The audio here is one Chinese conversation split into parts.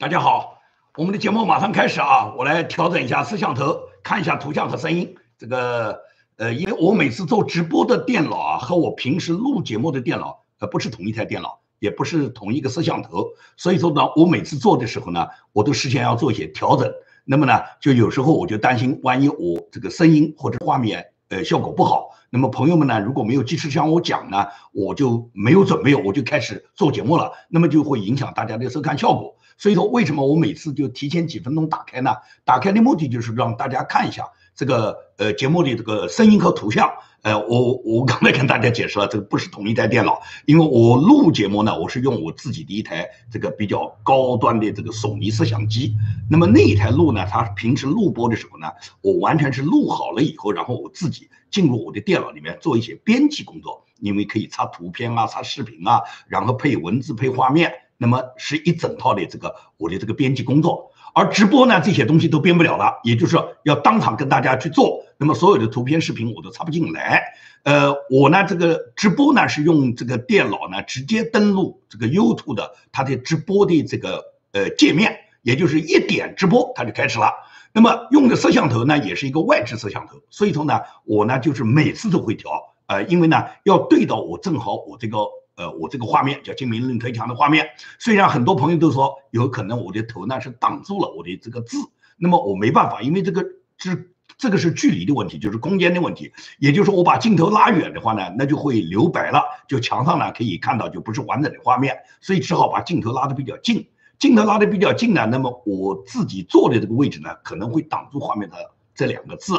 大家好，我们的节目马上开始啊！我来调整一下摄像头，看一下图像和声音。这个呃，因为我每次做直播的电脑啊，和我平时录节目的电脑呃不是同一台电脑，也不是同一个摄像头，所以说呢，我每次做的时候呢，我都事先要做一些调整。那么呢，就有时候我就担心，万一我这个声音或者画面呃效果不好。那么朋友们呢，如果没有及时向我讲呢，我就没有准备，我就开始做节目了，那么就会影响大家的收看效果。所以说，为什么我每次就提前几分钟打开呢？打开的目的就是让大家看一下这个呃节目的这个声音和图像。呃，我我刚才跟大家解释了，这个不是同一台电脑，因为我录节目呢，我是用我自己的一台这个比较高端的这个索尼摄像机。那么那一台录呢，它平时录播的时候呢，我完全是录好了以后，然后我自己进入我的电脑里面做一些编辑工作，因为可以插图片啊、插视频啊，然后配文字、配画面，那么是一整套的这个我的这个编辑工作。而直播呢，这些东西都编不了了，也就是说要当场跟大家去做。那么所有的图片、视频我都插不进来。呃，我呢这个直播呢是用这个电脑呢直接登录这个 YouTube 的它的直播的这个呃界面，也就是一点直播它就开始了。那么用的摄像头呢也是一个外置摄像头，所以说呢我呢就是每次都会调，呃，因为呢要对到我正好我这个。呃，我这个画面叫精明论推墙的画面，虽然很多朋友都说有可能我的头呢是挡住了我的这个字，那么我没办法，因为这个是这个是距离的问题，就是空间的问题。也就是说，我把镜头拉远的话呢，那就会留白了，就墙上呢可以看到就不是完整的画面，所以只好把镜头拉得比较近。镜头拉得比较近呢，那么我自己坐的这个位置呢，可能会挡住画面的这两个字。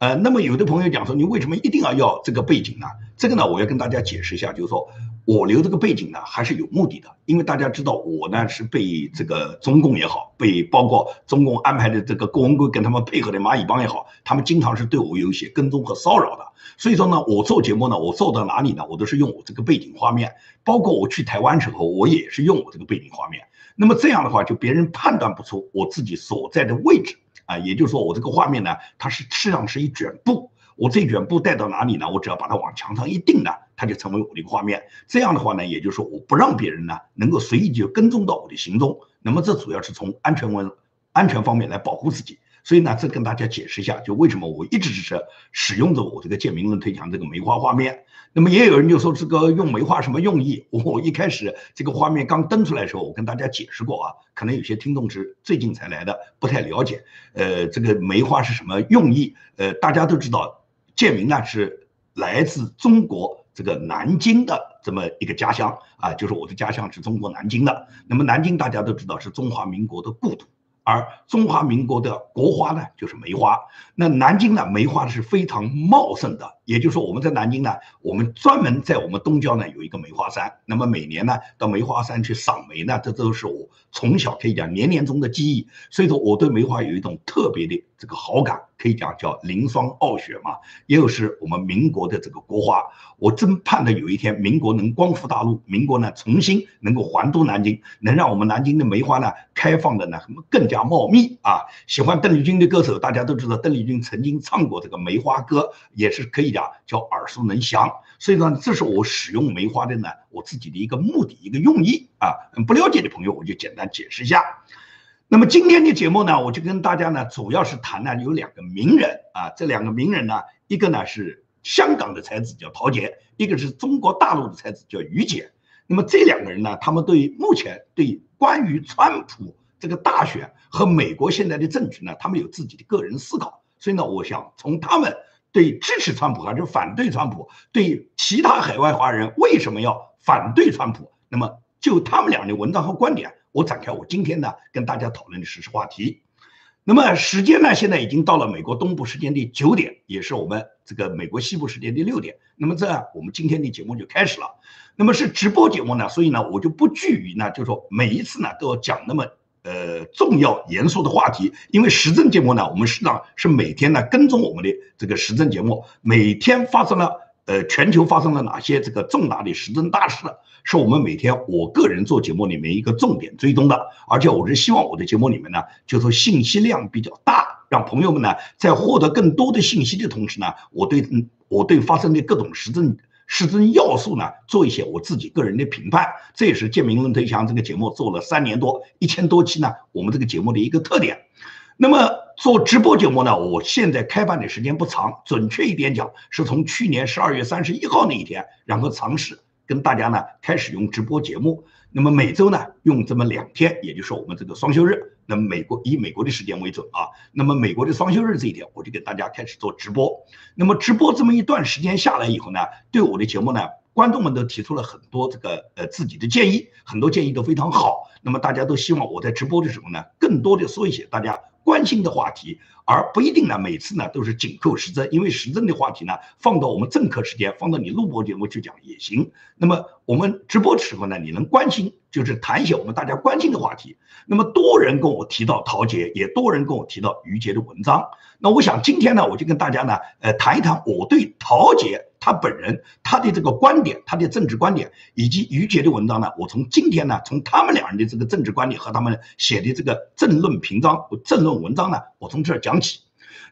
呃，那么有的朋友讲说，你为什么一定要要这个背景呢？这个呢，我要跟大家解释一下，就是说我留这个背景呢，还是有目的的。因为大家知道，我呢是被这个中共也好，被包括中共安排的这个郭文贵跟他们配合的蚂蚁帮也好，他们经常是对我有一些跟踪和骚扰的。所以说呢，我做节目呢，我做到哪里呢，我都是用我这个背景画面，包括我去台湾时候，我也是用我这个背景画面。那么这样的话，就别人判断不出我自己所在的位置。啊，也就是说，我这个画面呢，它是实际上是一卷布，我这卷布带到哪里呢？我只要把它往墙上一钉呢，它就成为我的一个画面。这样的话呢，也就是说，我不让别人呢能够随意就跟踪到我的行踪。那么这主要是从安全问安全方面来保护自己。所以呢，这跟大家解释一下，就为什么我一直是使用着我这个建明论推墙这个梅花画面。那么也有人就说这个用梅花什么用意？我一开始这个画面刚登出来的时候，我跟大家解释过啊，可能有些听众是最近才来的，不太了解。呃，这个梅花是什么用意？呃，大家都知道，建明呢是来自中国这个南京的这么一个家乡啊，就是我的家乡是中国南京的。那么南京大家都知道是中华民国的故土。而中华民国的国花呢，就是梅花。那南京呢，梅花是非常茂盛的。也就是说，我们在南京呢，我们专门在我们东郊呢有一个梅花山。那么每年呢，到梅花山去赏梅呢，这都是我从小可以讲年年中的记忆。所以说，我对梅花有一种特别的这个好感，可以讲叫凌霜傲雪嘛。也有是我们民国的这个国花。我真盼着有一天民国能光复大陆，民国呢重新能够还都南京，能让我们南京的梅花呢开放的呢更加茂密啊！喜欢邓丽君的歌手，大家都知道邓丽君曾经唱过这个梅花歌，也是可以讲啊叫耳熟能详。所以呢，这是我使用梅花的呢我自己的一个目的一个用意啊。不了解的朋友，我就简单解释一下。那么今天的节目呢，我就跟大家呢主要是谈呢有两个名人啊，这两个名人呢，一个呢是。香港的才子叫陶杰，一个是中国大陆的才子叫于姐。那么这两个人呢，他们对目前对关于川普这个大选和美国现在的政局呢，他们有自己的个人思考。所以呢，我想从他们对支持川普还是反对川普，对其他海外华人为什么要反对川普，那么就他们俩的文章和观点，我展开我今天呢跟大家讨论的实时话题。那么时间呢？现在已经到了美国东部时间的九点，也是我们这个美国西部时间的六点。那么这样，我们今天的节目就开始了。那么是直播节目呢，所以呢，我就不拘于呢，就说每一次呢都要讲那么呃重要严肃的话题。因为时政节目呢，我们实际上是每天呢跟踪我们的这个时政节目，每天发生了呃全球发生了哪些这个重大的时政大事。是我们每天我个人做节目里面一个重点追踪的，而且我是希望我的节目里面呢，就说信息量比较大，让朋友们呢在获得更多的信息的同时呢，我对我对发生的各种时政实证要素呢，做一些我自己个人的评判。这也是《建明论推墙》这个节目做了三年多、一千多期呢，我们这个节目的一个特点。那么做直播节目呢，我现在开办的时间不长，准确一点讲，是从去年十二月三十一号那一天，然后尝试跟大家呢开始用直播节目。那么每周呢用这么两天，也就是我们这个双休日。那么美国以美国的时间为准啊。那么美国的双休日这一天，我就给大家开始做直播。那么直播这么一段时间下来以后呢，对我的节目呢，观众们都提出了很多这个呃自己的建议，很多建议都非常好。那么大家都希望我在直播的时候呢，更多的说一些大家关心的话题，而不一定呢每次呢都是紧扣时政，因为时政的话题呢放到我们正课时间，放到你录播节目去讲也行。那么我们直播的时候呢，你能关心就是谈一些我们大家关心的话题。那么多人跟我提到陶杰，也多人跟我提到于杰的文章。那我想今天呢，我就跟大家呢，呃，谈一谈我对陶杰。他本人他的这个观点，他的政治观点，以及于杰的文章呢，我从今天呢，从他们两人的这个政治观点和他们写的这个政论评章、政论文章呢，我从这儿讲起。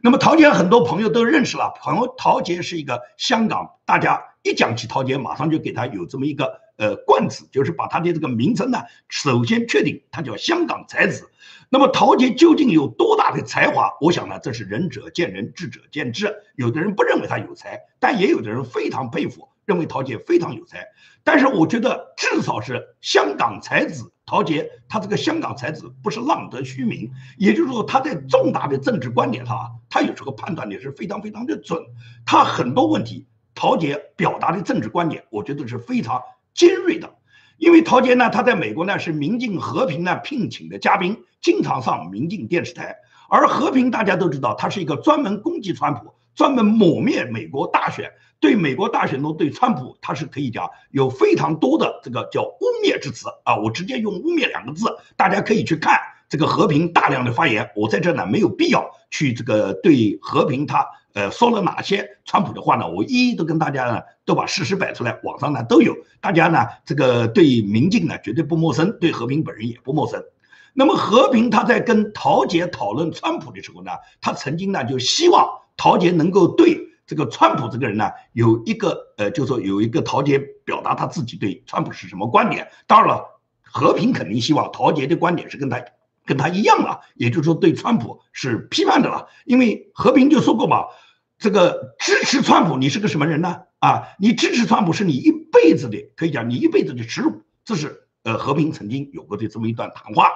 那么陶杰很多朋友都认识了，朋友陶杰是一个香港，大家一讲起陶杰，马上就给他有这么一个呃冠词，就是把他的这个名称呢，首先确定他叫香港才子。那么陶杰究竟有多大的才华？我想呢，这是仁者见仁，智者见智。有的人不认为他有才，但也有的人非常佩服，认为陶杰非常有才。但是我觉得，至少是香港才子陶杰，他这个香港才子不是浪得虚名。也就是说，他在重大的政治观点上，他有这个判断力是非常非常的准。他很多问题，陶杰表达的政治观点，我觉得是非常尖锐的。因为陶杰呢，他在美国呢是民进和平呢聘请的嘉宾，经常上民进电视台。而和平大家都知道，他是一个专门攻击川普、专门抹灭美国大选，对美国大选中对川普，他是可以讲有非常多的这个叫污蔑之词啊。我直接用污蔑两个字，大家可以去看这个和平大量的发言。我在这呢没有必要去这个对和平他。呃，说了哪些川普的话呢？我一一都跟大家呢都把事实摆出来，网上呢都有，大家呢这个对民进呢绝对不陌生，对和平本人也不陌生。那么和平他在跟陶杰讨论川普的时候呢，他曾经呢就希望陶杰能够对这个川普这个人呢有一个呃，就说有一个陶杰表达他自己对川普是什么观点。当然了，和平肯定希望陶杰的观点是跟他跟他一样了，也就是说对川普是批判的了，因为和平就说过嘛。这个支持川普，你是个什么人呢？啊，你支持川普是你一辈子的，可以讲你一辈子的耻辱。这是呃和平曾经有过的这么一段谈话。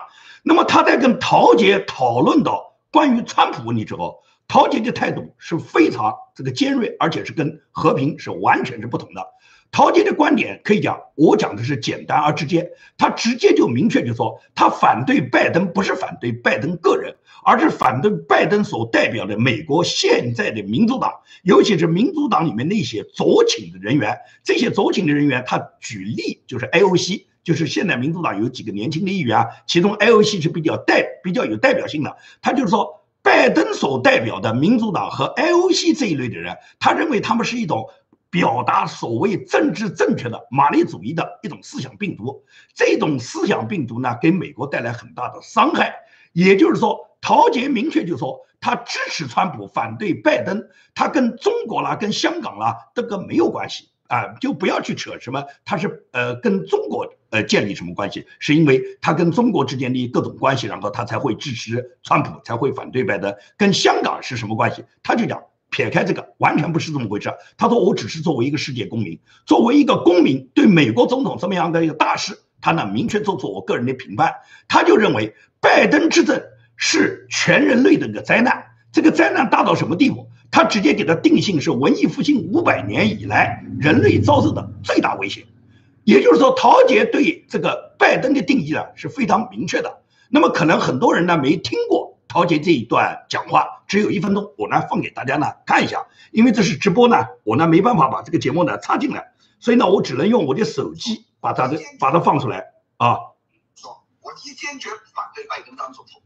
那么他在跟陶杰讨论到关于川普问题之后，陶杰的态度是非常这个尖锐，而且是跟和平是完全是不同的。陶杰的观点可以讲，我讲的是简单而直接。他直接就明确就说，他反对拜登不是反对拜登个人，而是反对拜登所代表的美国现在的民主党，尤其是民主党里面那些左倾的人员。这些左倾的人员，他举例就是 AOC，就是现在民主党有几个年轻的议员啊，其中 AOC 是比较代比较有代表性的。他就是说，拜登所代表的民主党和 I O C 这一类的人，他认为他们是一种。表达所谓政治正确的马列主义的一种思想病毒，这种思想病毒呢，给美国带来很大的伤害。也就是说，陶杰明确就说，他支持川普，反对拜登，他跟中国啦、跟香港啦，这个没有关系啊，就不要去扯什么，他是呃跟中国呃建立什么关系，是因为他跟中国之间的各种关系，然后他才会支持川普，才会反对拜登。跟香港是什么关系？他就讲。撇开这个，完全不是这么回事。他说：“我只是作为一个世界公民，作为一个公民，对美国总统这么样的一个大事，他呢明确做出我个人的评判。他就认为拜登执政是全人类的一个灾难。这个灾难大到什么地步？他直接给他定性是文艺复兴五百年以来人类遭受的最大威胁。也就是说，陶杰对这个拜登的定义呢是非常明确的。那么可能很多人呢没听过。”陶杰这一段讲话只有一分钟，我呢放给大家呢看一下，因为这是直播呢，我呢没办法把这个节目呢插进来，所以呢我只能用我的手机把它的把它放出来啊。说，我一坚决反对拜登当总统，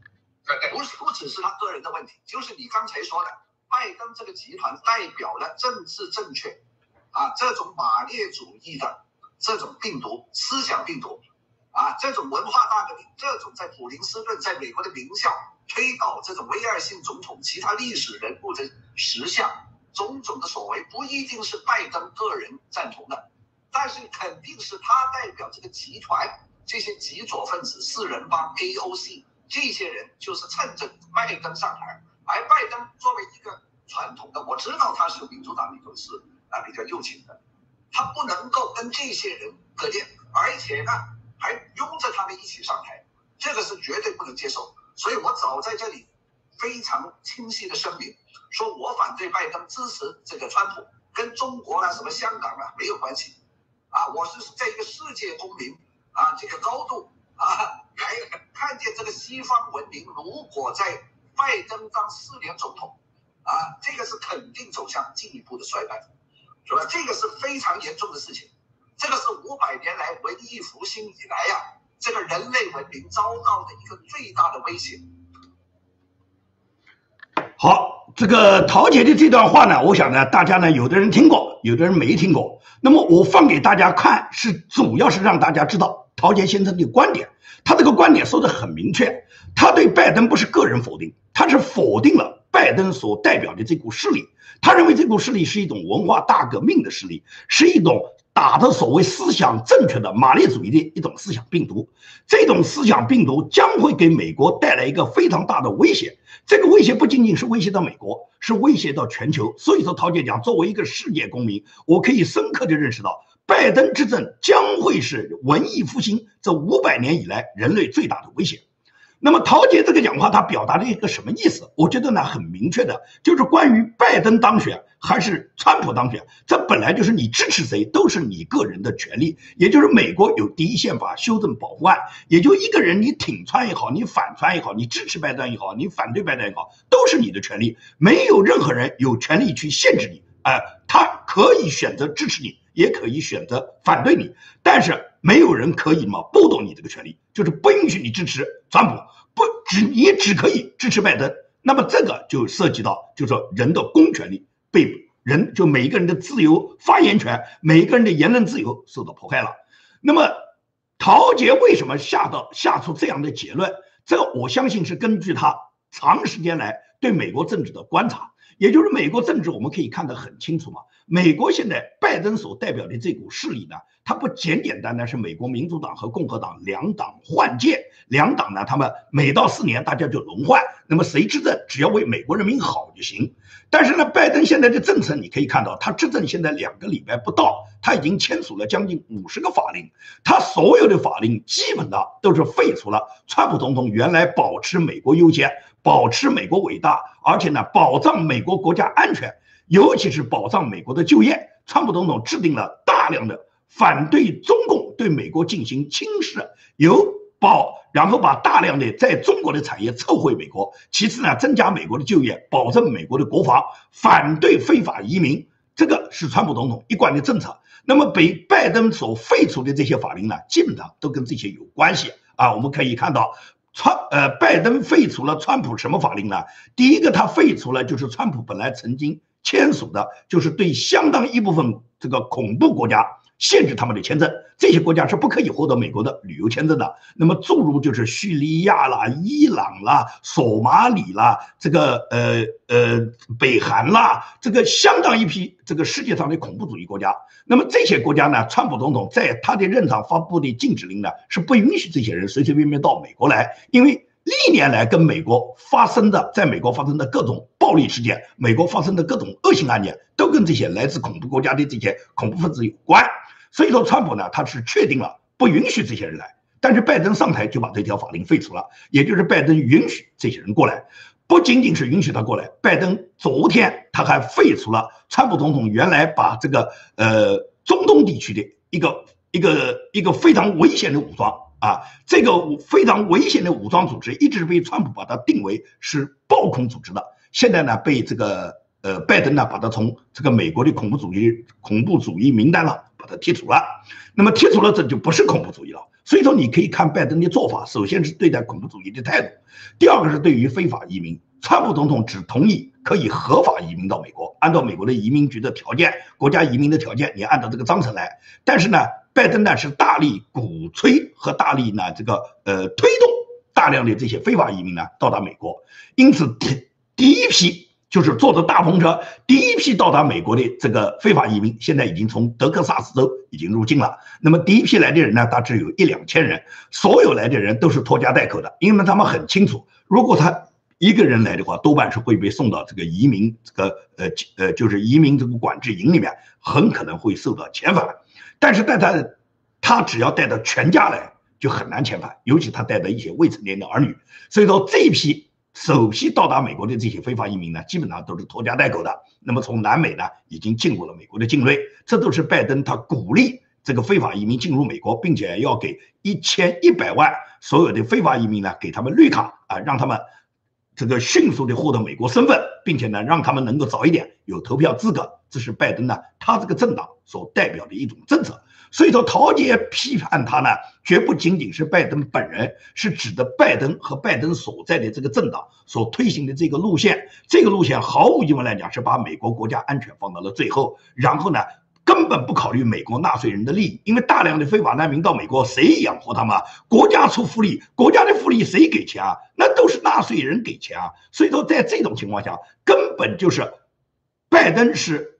不是不只是他个人的问题，就是你刚才说的，拜登这个集团代表了政治正确，啊，这种马列主义的这种病毒思想病毒，啊，这种文化大革命，这种在普林斯顿在美国的名校。推倒这种威尔逊总统其他历史人物的石像，种种的所为不一定是拜登个人赞同的，但是肯定是他代表这个集团这些极左分子四人帮 AOC 这些人，就是趁着拜登上台，而拜登作为一个传统的，我知道他是民主党里头是啊比较右倾的，他不能够跟这些人割裂，而且呢还拥着他们一起上台，这个是绝对不能接受。所以我早在这里非常清晰的声明。说我反对拜登，支持这个川普，跟中国啊、什么香港啊没有关系，啊，我是在一个世界公民啊这个高度啊还看见这个西方文明，如果在拜登当四年总统，啊，这个是肯定走向进一步的衰败，是吧？这个是非常严重的事情，这个是五百年来文艺复兴以来呀，这个人类文明遭到的一个最大的威胁。好，这个陶姐的这段话呢，我想呢，大家呢，有的人听过，有的人没听过。那么我放给大家看，是主要是让大家知道陶杰先生的观点。他这个观点说的很明确，他对拜登不是个人否定，他是否定了拜登所代表的这股势力。他认为这股势力是一种文化大革命的势力，是一种。打着所谓思想正确的马列主义的一种思想病毒，这种思想病毒将会给美国带来一个非常大的威胁。这个威胁不仅仅是威胁到美国，是威胁到全球。所以说，陶姐讲，作为一个世界公民，我可以深刻的认识到，拜登执政将会是文艺复兴这五百年以来人类最大的威胁。那么陶杰这个讲话，他表达了一个什么意思？我觉得呢，很明确的，就是关于拜登当选还是川普当选，这本来就是你支持谁都是你个人的权利。也就是美国有第一宪法修正保护案，也就一个人你挺川也好，你反川也好，你支持拜登也好，你反对拜登也好，都是你的权利，没有任何人有权利去限制你。哎，他可以选择支持你，也可以选择反对你，但是。没有人可以嘛剥夺你这个权利，就是不允许你支持川普，不只你只可以支持拜登。那么这个就涉及到，就是说人的公权力被人就每一个人的自由发言权，每一个人的言论自由受到迫害了。那么陶杰为什么下到下出这样的结论？这我相信是根据他长时间来对美国政治的观察，也就是美国政治我们可以看得很清楚嘛。美国现在拜登所代表的这股势力呢？它不简简单单是美国民主党和共和党两党换届，两党呢，他们每到四年大家就轮换，那么谁执政只要为美国人民好就行。但是呢，拜登现在的政策你可以看到，他执政现在两个礼拜不到，他已经签署了将近五十个法令，他所有的法令基本的都是废除了川普总统原来保持美国优先、保持美国伟大，而且呢保障美国国家安全，尤其是保障美国的就业，川普总统制定了大量的。反对中共对美国进行轻视，由保，然后把大量的在中国的产业撤回美国。其次呢，增加美国的就业，保证美国的国防，反对非法移民，这个是川普总统一贯的政策。那么被拜登所废除的这些法令呢，基本上都跟这些有关系啊。我们可以看到，川呃，拜登废除了川普什么法令呢？第一个，他废除了就是川普本来曾经签署的，就是对相当一部分这个恐怖国家。限制他们的签证，这些国家是不可以获得美国的旅游签证的。那么，诸如就是叙利亚啦、伊朗啦、索马里啦，这个呃呃北韩啦，这个相当一批这个世界上的恐怖主义国家。那么这些国家呢，川普总统在他的任上发布的禁止令呢，是不允许这些人随随便便到美国来，因为历年来跟美国发生的，在美国发生的各种暴力事件，美国发生的各种恶性案件，都跟这些来自恐怖国家的这些恐怖分子有关。所以说，川普呢，他是确定了不允许这些人来，但是拜登上台就把这条法令废除了，也就是拜登允许这些人过来，不仅仅是允许他过来，拜登昨天他还废除了川普总统原来把这个呃中东地区的一个一个一个非常危险的武装啊，这个非常危险的武装组织一直被川普把它定为是暴恐组织的，现在呢被这个呃拜登呢把它从这个美国的恐怖主义恐怖主义名单了。把它剔除了，那么剔除了，这就不是恐怖主义了。所以说，你可以看拜登的做法，首先是对待恐怖主义的态度，第二个是对于非法移民，川普总统只同意可以合法移民到美国，按照美国的移民局的条件，国家移民的条件，你按照这个章程来。但是呢，拜登呢是大力鼓吹和大力呢这个呃推动大量的这些非法移民呢到达美国，因此第第一批就是坐着大篷车，第一批到达美国的这个非法移民，现在已经从德克萨斯州已经入境了。那么第一批来的人呢，大致有一两千人，所有来的人都是拖家带口的，因为他们很清楚，如果他一个人来的话，多半是会被送到这个移民这个呃呃，就是移民这个管制营里面，很可能会受到遣返。但是带他他只要带着全家来，就很难遣返，尤其他带着一些未成年的儿女。所以说这一批。首批到达美国的这些非法移民呢，基本上都是拖家带口的。那么从南美呢，已经进入了美国的境内，这都是拜登他鼓励这个非法移民进入美国，并且要给一千一百万所有的非法移民呢，给他们绿卡啊，让他们这个迅速的获得美国身份，并且呢，让他们能够早一点有投票资格。这是拜登呢，他这个政党所代表的一种政策。所以说，陶杰批判他呢，绝不仅仅是拜登本人，是指的拜登和拜登所在的这个政党所推行的这个路线。这个路线毫无疑问来讲，是把美国国家安全放到了最后，然后呢，根本不考虑美国纳税人的利益。因为大量的非法难民到美国，谁养活他们？国家出福利，国家的福利谁给钱啊？那都是纳税人给钱啊。所以说，在这种情况下，根本就是拜登是。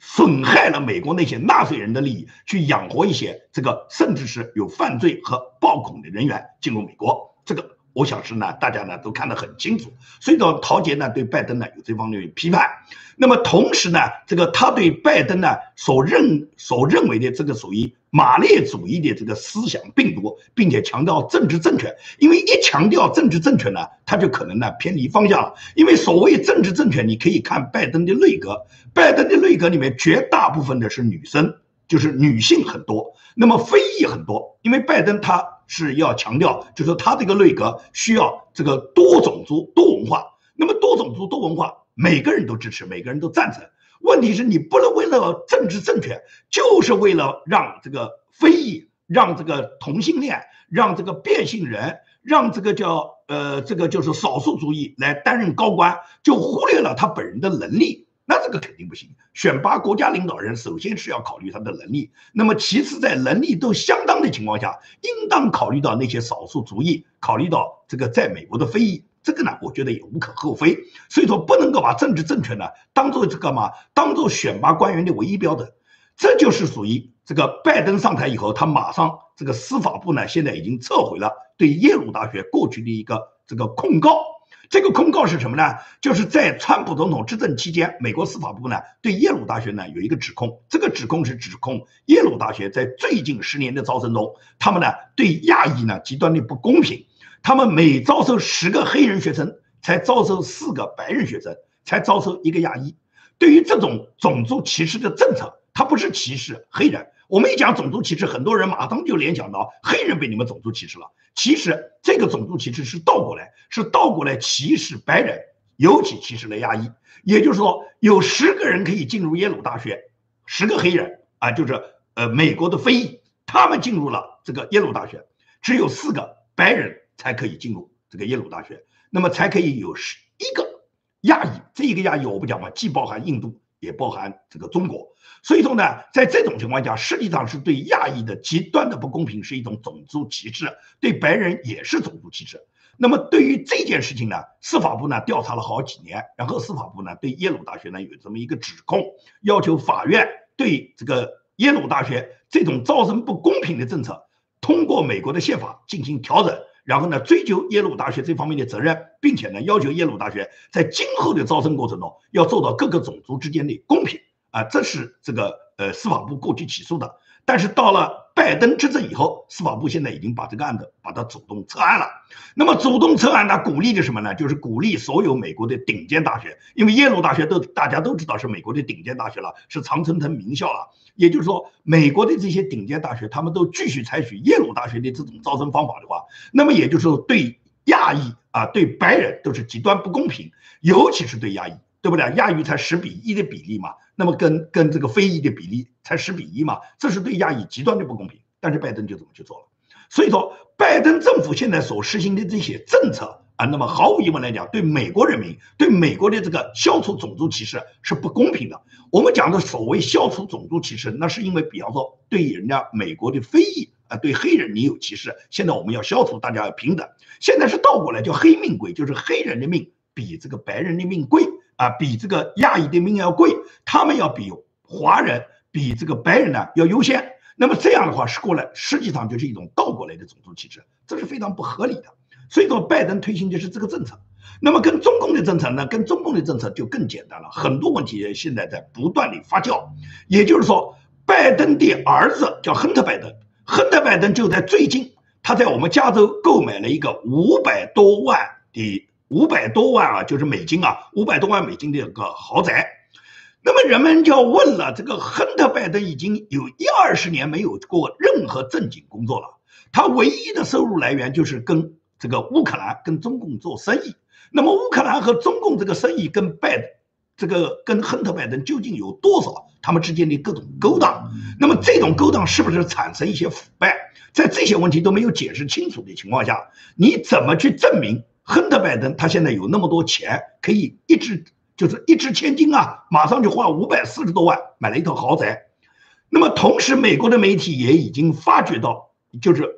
损害了美国那些纳税人的利益，去养活一些这个甚至是有犯罪和暴恐的人员进入美国，这个。我想是呢，大家呢都看得很清楚，所以说陶杰呢对拜登呢有这方面的批判。那么同时呢，这个他对拜登呢所认所认为的这个属于马列主义的这个思想病毒，并且强调政治正确，因为一强调政治正确呢，他就可能呢偏离方向了。因为所谓政治正确，你可以看拜登的内阁，拜登的内阁里面绝大部分的是女生，就是女性很多，那么非裔很多，因为拜登他。是要强调，就是说他这个内阁需要这个多种族多文化。那么多种族多文化，每个人都支持，每个人都赞成。问题是你不能为了政治正确，就是为了让这个非裔、让这个同性恋、让这个变性人、让这个叫呃这个就是少数族裔来担任高官，就忽略了他本人的能力。那这个肯定不行。选拔国家领导人，首先是要考虑他的能力。那么其次，在能力都相当的情况下，应当考虑到那些少数族裔，考虑到这个在美国的非裔。这个呢，我觉得也无可厚非。所以说，不能够把政治正确呢当做这个嘛，当做选拔官员的唯一标准。这就是属于这个拜登上台以后，他马上这个司法部呢，现在已经撤回了对耶鲁大学过去的一个这个控告。这个控告是什么呢？就是在川普总统执政期间，美国司法部呢对耶鲁大学呢有一个指控，这个指控是指控耶鲁大学在最近十年的招生中，他们呢对亚裔呢极端的不公平，他们每招收十个黑人学生，才招收四个白人学生，才招收一个亚裔。对于这种种族歧视的政策，它不是歧视黑人。我们一讲种族歧视，很多人马上就联想到黑人被你们种族歧视了。其实这个种族歧视是倒过来，是倒过来歧视白人，尤其歧视了亚裔。也就是说，有十个人可以进入耶鲁大学，十个黑人啊，就是呃美国的非裔，他们进入了这个耶鲁大学，只有四个白人才可以进入这个耶鲁大学，那么才可以有十一个亚裔。这一个亚裔我不讲嘛，既包含印度。也包含这个中国，所以说呢，在这种情况下，实际上是对亚裔的极端的不公平，是一种种族歧视；对白人也是种族歧视。那么对于这件事情呢，司法部呢调查了好几年，然后司法部呢对耶鲁大学呢有这么一个指控，要求法院对这个耶鲁大学这种招生不公平的政策，通过美国的宪法进行调整。然后呢，追究耶鲁大学这方面的责任，并且呢，要求耶鲁大学在今后的招生过程中要做到各个种族之间的公平啊，这是这个呃司法部过去起诉的。但是到了拜登执政以后，司法部现在已经把这个案子把它主动撤案了。那么主动撤案，它鼓励的什么呢？就是鼓励所有美国的顶尖大学，因为耶鲁大学都大家都知道是美国的顶尖大学了，是常春藤名校了。也就是说，美国的这些顶尖大学，他们都继续采取耶鲁大学的这种招生方法的话，那么也就是说，对亚裔啊，对白人都是极端不公平，尤其是对亚裔，对不对？亚裔才十比一的比例嘛，那么跟跟这个非裔的比例才十比一嘛，这是对亚裔极端的不公平。但是拜登就这么去做了，所以说，拜登政府现在所实行的这些政策。啊，那么毫无疑问来讲，对美国人民、对美国的这个消除种族歧视是不公平的。我们讲的所谓消除种族歧视，那是因为，比方说对人家美国的非裔啊，对黑人你有歧视，现在我们要消除，大家要平等。现在是倒过来，叫黑命贵，就是黑人的命比这个白人的命贵。啊，比这个亚裔的命要贵，他们要比华人、比这个白人呢要优先。那么这样的话是过来，实际上就是一种倒过来的种族歧视，这是非常不合理的。所以说，拜登推行的是这个政策。那么跟中共的政策呢？跟中共的政策就更简单了，很多问题现在在不断的发酵。也就是说，拜登的儿子叫亨特·拜登，亨特·拜登就在最近，他在我们加州购买了一个五百多万的五百多万啊，就是美金啊，五百多万美金的一个豪宅。那么人们就要问了：这个亨特·拜登已经有一二十年没有过任何正经工作了，他唯一的收入来源就是跟这个乌克兰、跟中共做生意。那么乌克兰和中共这个生意跟拜，这个跟亨特·拜登究竟有多少他们之间的各种勾当？那么这种勾当是不是产生一些腐败？在这些问题都没有解释清楚的情况下，你怎么去证明亨特·拜登他现在有那么多钱可以一掷就是一掷千金啊？马上就花五百四十多万买了一套豪宅。那么同时，美国的媒体也已经发觉到，就是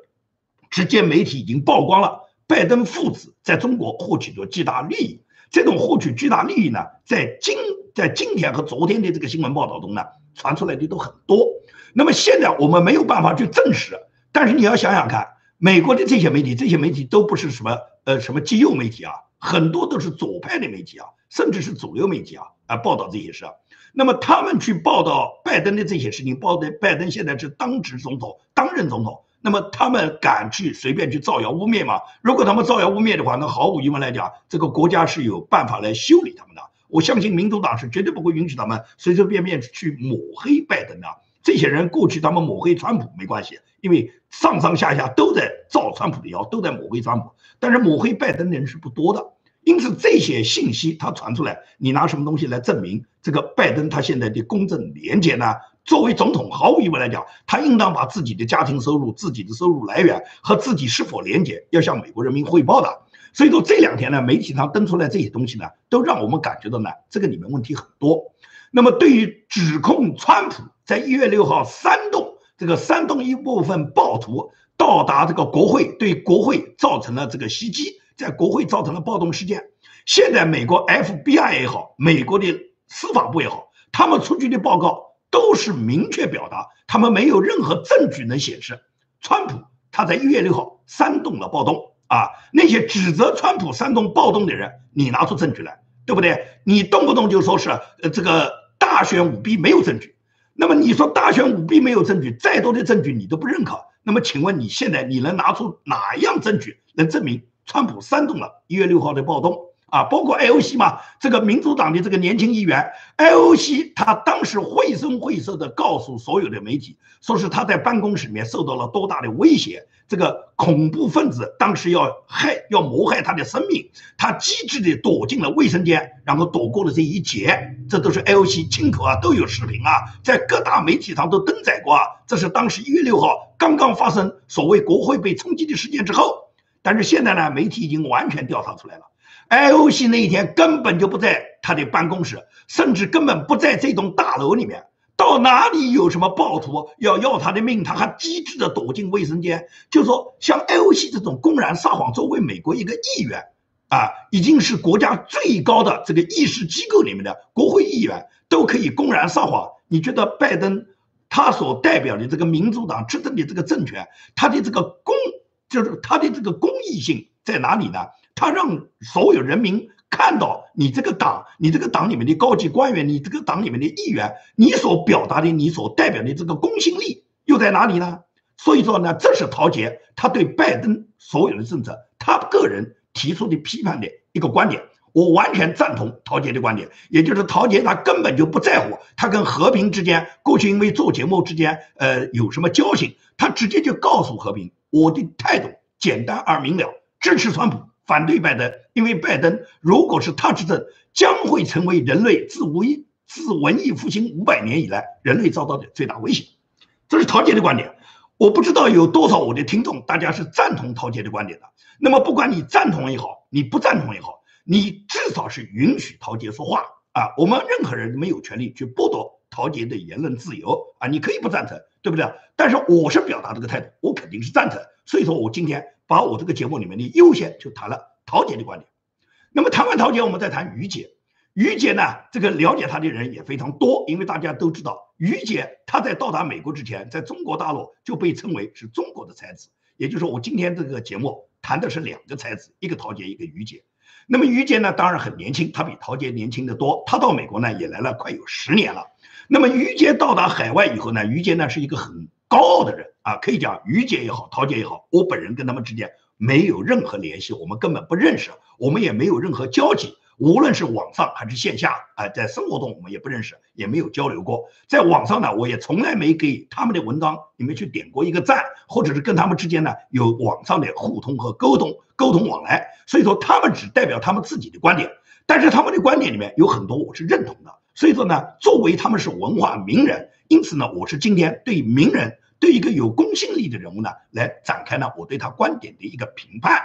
直接媒体已经曝光了。拜登父子在中国获取的巨大利益，这种获取巨大利益呢，在今在今天和昨天的这个新闻报道中呢，传出来的都很多。那么现在我们没有办法去证实，但是你要想想看，美国的这些媒体，这些媒体都不是什么呃什么极右媒体啊，很多都是左派的媒体啊，甚至是主流媒体啊啊报道这些事。那么他们去报道拜登的这些事情，报的拜登现在是当值总统，当任总统。那么他们敢去随便去造谣污蔑吗？如果他们造谣污蔑的话，那毫无疑问来讲，这个国家是有办法来修理他们的。我相信民主党是绝对不会允许他们随随便便去抹黑拜登的。这些人过去他们抹黑川普没关系，因为上上下下都在造川普的谣，都在抹黑川普。但是抹黑拜登的人是不多的。因此这些信息他传出来，你拿什么东西来证明这个拜登他现在的公正廉洁呢？作为总统，毫无疑问来讲，他应当把自己的家庭收入、自己的收入来源和自己是否廉洁，要向美国人民汇报的。所以说这两天呢，媒体上登出来这些东西呢，都让我们感觉到呢，这个里面问题很多。那么对于指控川普在一月六号煽动这个煽动一部分暴徒到达这个国会，对国会造成了这个袭击，在国会造成了暴动事件，现在美国 FBI 也好，美国的司法部也好，他们出具的报告。都是明确表达，他们没有任何证据能显示，川普他在一月六号煽动了暴动啊！那些指责川普煽动暴动的人，你拿出证据来，对不对？你动不动就说是呃这个大选舞弊没有证据，那么你说大选舞弊没有证据，再多的证据你都不认可，那么请问你现在你能拿出哪样证据能证明川普煽动了一月六号的暴动？啊，包括 IOC 嘛，这个民主党的这个年轻议员 IOC，他当时绘声绘色的告诉所有的媒体，说是他在办公室里面受到了多大的威胁，这个恐怖分子当时要害要谋害他的生命，他机智的躲进了卫生间，然后躲过了这一劫，这都是 IOC 亲口啊，都有视频啊，在各大媒体上都登载过啊，这是当时一月六号刚刚发生所谓国会被冲击的事件之后，但是现在呢，媒体已经完全调查出来了。IOC 那一天根本就不在他的办公室，甚至根本不在这栋大楼里面。到哪里有什么暴徒要要他的命，他还机智的躲进卫生间。就说像 IOC 这种公然撒谎，作为美国一个议员啊，已经是国家最高的这个议事机构里面的国会议员，都可以公然撒谎。你觉得拜登他所代表的这个民主党执政的这个政权，他的这个公就是他的这个公益性在哪里呢？他让所有人民看到你这个党，你这个党里面的高级官员，你这个党里面的议员，你所表达的、你所代表的这个公信力又在哪里呢？所以说呢，这是陶杰他对拜登所有的政策，他个人提出的批判的一个观点，我完全赞同陶杰的观点，也就是陶杰他根本就不在乎他跟和平之间过去因为做节目之间呃有什么交情，他直接就告诉和平，我的态度简单而明了，支持川普。反对拜登，因为拜登如果是他执政，将会成为人类自文自文艺复兴五百年以来人类遭到的最大威胁。这是陶杰的观点。我不知道有多少我的听众，大家是赞同陶杰的观点的。那么，不管你赞同也好，你不赞同也好，你至少是允许陶杰说话啊。我们任何人没有权利去剥夺陶杰的言论自由啊。你可以不赞成，对不对？但是我是表达这个态度，我肯定是赞成。所以说我今天。把我这个节目里面的优先就谈了陶杰的观点，那么谈完陶杰，我们再谈于姐。于杰呢，这个了解他的人也非常多，因为大家都知道，于杰他在到达美国之前，在中国大陆就被称为是中国的才子。也就是说，我今天这个节目谈的是两个才子，一个陶杰，一个于杰。那么于杰呢，当然很年轻，他比陶杰年轻的多。他到美国呢，也来了快有十年了。那么于杰到达海外以后呢，于杰呢是一个很高傲的人啊，可以讲于杰也好，陶杰也好，我本人跟他们之间没有任何联系，我们根本不认识，我们也没有任何交集。无论是网上还是线下，啊，在生活中我们也不认识，也没有交流过。在网上呢，我也从来没给他们的文章里面去点过一个赞，或者是跟他们之间呢有网上的互通和沟通、沟通往来。所以说，他们只代表他们自己的观点，但是他们的观点里面有很多我是认同的。所以说呢，作为他们是文化名人，因此呢，我是今天对名人、对一个有公信力的人物呢，来展开呢我对他观点的一个评判。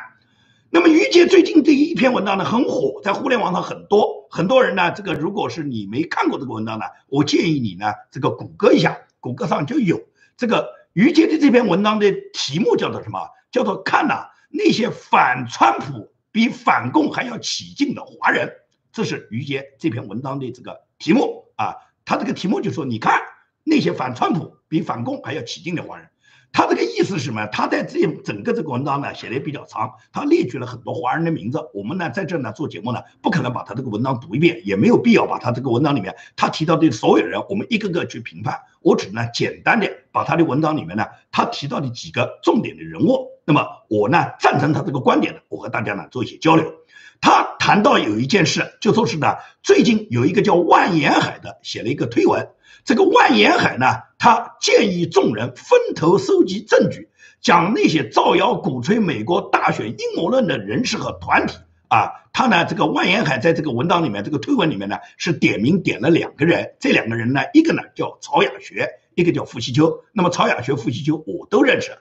那么于杰最近这一篇文章呢很火，在互联网上很多很多人呢，这个如果是你没看过这个文章呢，我建议你呢这个谷歌一下，谷歌上就有这个于杰的这篇文章的题目叫做什么？叫做看呐那些反川普比反共还要起劲的华人，这是于杰这篇文章的这个题目啊。他这个题目就说你看那些反川普比反共还要起劲的华人。他这个意思是什么？他在这整个这个文章呢写的比较长，他列举了很多华人的名字。我们呢在这呢做节目呢，不可能把他这个文章读一遍，也没有必要把他这个文章里面他提到的所有人，我们一个个去评判。我只呢简单的把他的文章里面呢他提到的几个重点的人物，那么我呢赞成他这个观点的，我和大家呢做一些交流。他谈到有一件事，就说是呢最近有一个叫万延海的写了一个推文。这个万延海呢，他建议众人分头收集证据，将那些造谣鼓吹美国大选阴谋论的人士和团体啊，他呢，这个万延海在这个文章里面，这个推文里面呢，是点名点了两个人，这两个人呢，一个呢叫曹雅学，一个叫傅西秋。那么曹雅学、傅西秋我都认识。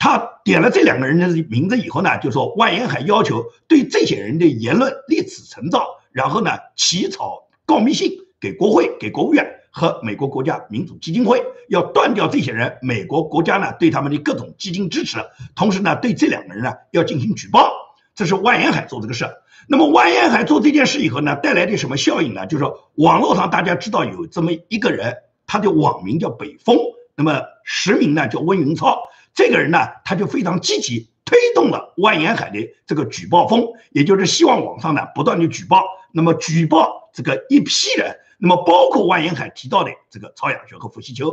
他点了这两个人的名字以后呢，就说万延海要求对这些人的言论立此存照，然后呢起草告密信给国会、给国务院。和美国国家民主基金会要断掉这些人，美国国家呢对他们的各种基金支持，同时呢对这两个人呢要进行举报。这是万延海做这个事。那么万延海做这件事以后呢，带来的什么效应呢？就是说网络上大家知道有这么一个人，他的网名叫北风，那么实名呢叫温云超。这个人呢他就非常积极推动了万延海的这个举报风，也就是希望网上呢不断的举报，那么举报这个一批人。那么包括万延海提到的这个曹雅学和傅西秋，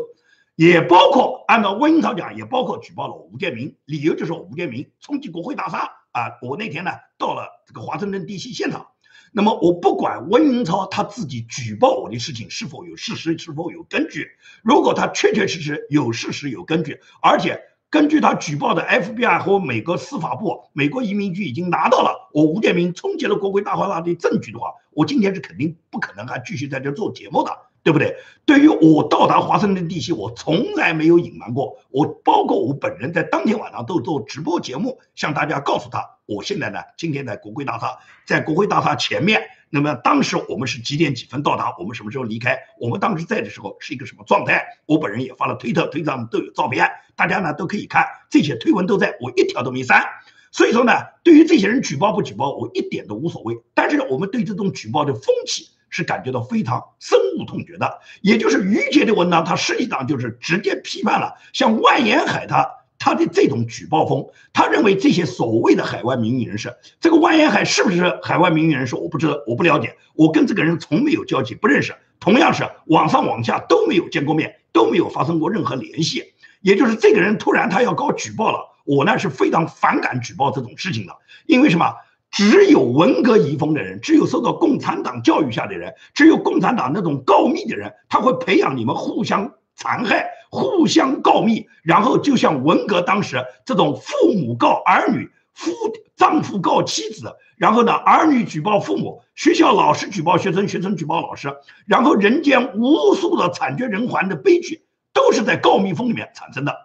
也包括按照温英超讲，也包括举报了吴建明，理由就是吴建明冲击国会大厦啊！我那天呢到了这个华盛顿地区现场，那么我不管温英超他自己举报我的事情是否有事实，是否有根据，如果他确确实实有事实有根据，而且。根据他举报的 FBI 和美国司法部、美国移民局已经拿到了我吴建民冲击了国会大厦的证据的话，我今天是肯定不可能还继续在这做节目的，对不对？对于我到达华盛顿地区，我从来没有隐瞒过，我包括我本人在当天晚上都做直播节目，向大家告诉他，我现在呢，今天在国会大厦，在国会大厦前面。那么当时我们是几点几分到达？我们什么时候离开？我们当时在的时候是一个什么状态？我本人也发了推特，推特上都有照片，大家呢都可以看，这些推文都在，我一条都没删。所以说呢，对于这些人举报不举报，我一点都无所谓。但是我们对这种举报的风气是感觉到非常深恶痛绝的。也就是于杰的文章，他实际上就是直接批判了像万延海他。他的这种举报风，他认为这些所谓的海外名誉人士，这个万延海是不是海外名誉人士，我不知道，我不了解，我跟这个人从没有交集，不认识。同样是网上网下都没有见过面，都没有发生过任何联系。也就是这个人突然他要搞举报了，我呢是非常反感举报这种事情的，因为什么？只有文革遗风的人，只有受到共产党教育下的人，只有共产党那种告密的人，他会培养你们互相。残害，互相告密，然后就像文革当时这种父母告儿女，夫丈夫告妻子，然后呢，儿女举报父母，学校老师举报学生，学生举报老师，然后人间无数的惨绝人寰的悲剧，都是在告密风里面产生的。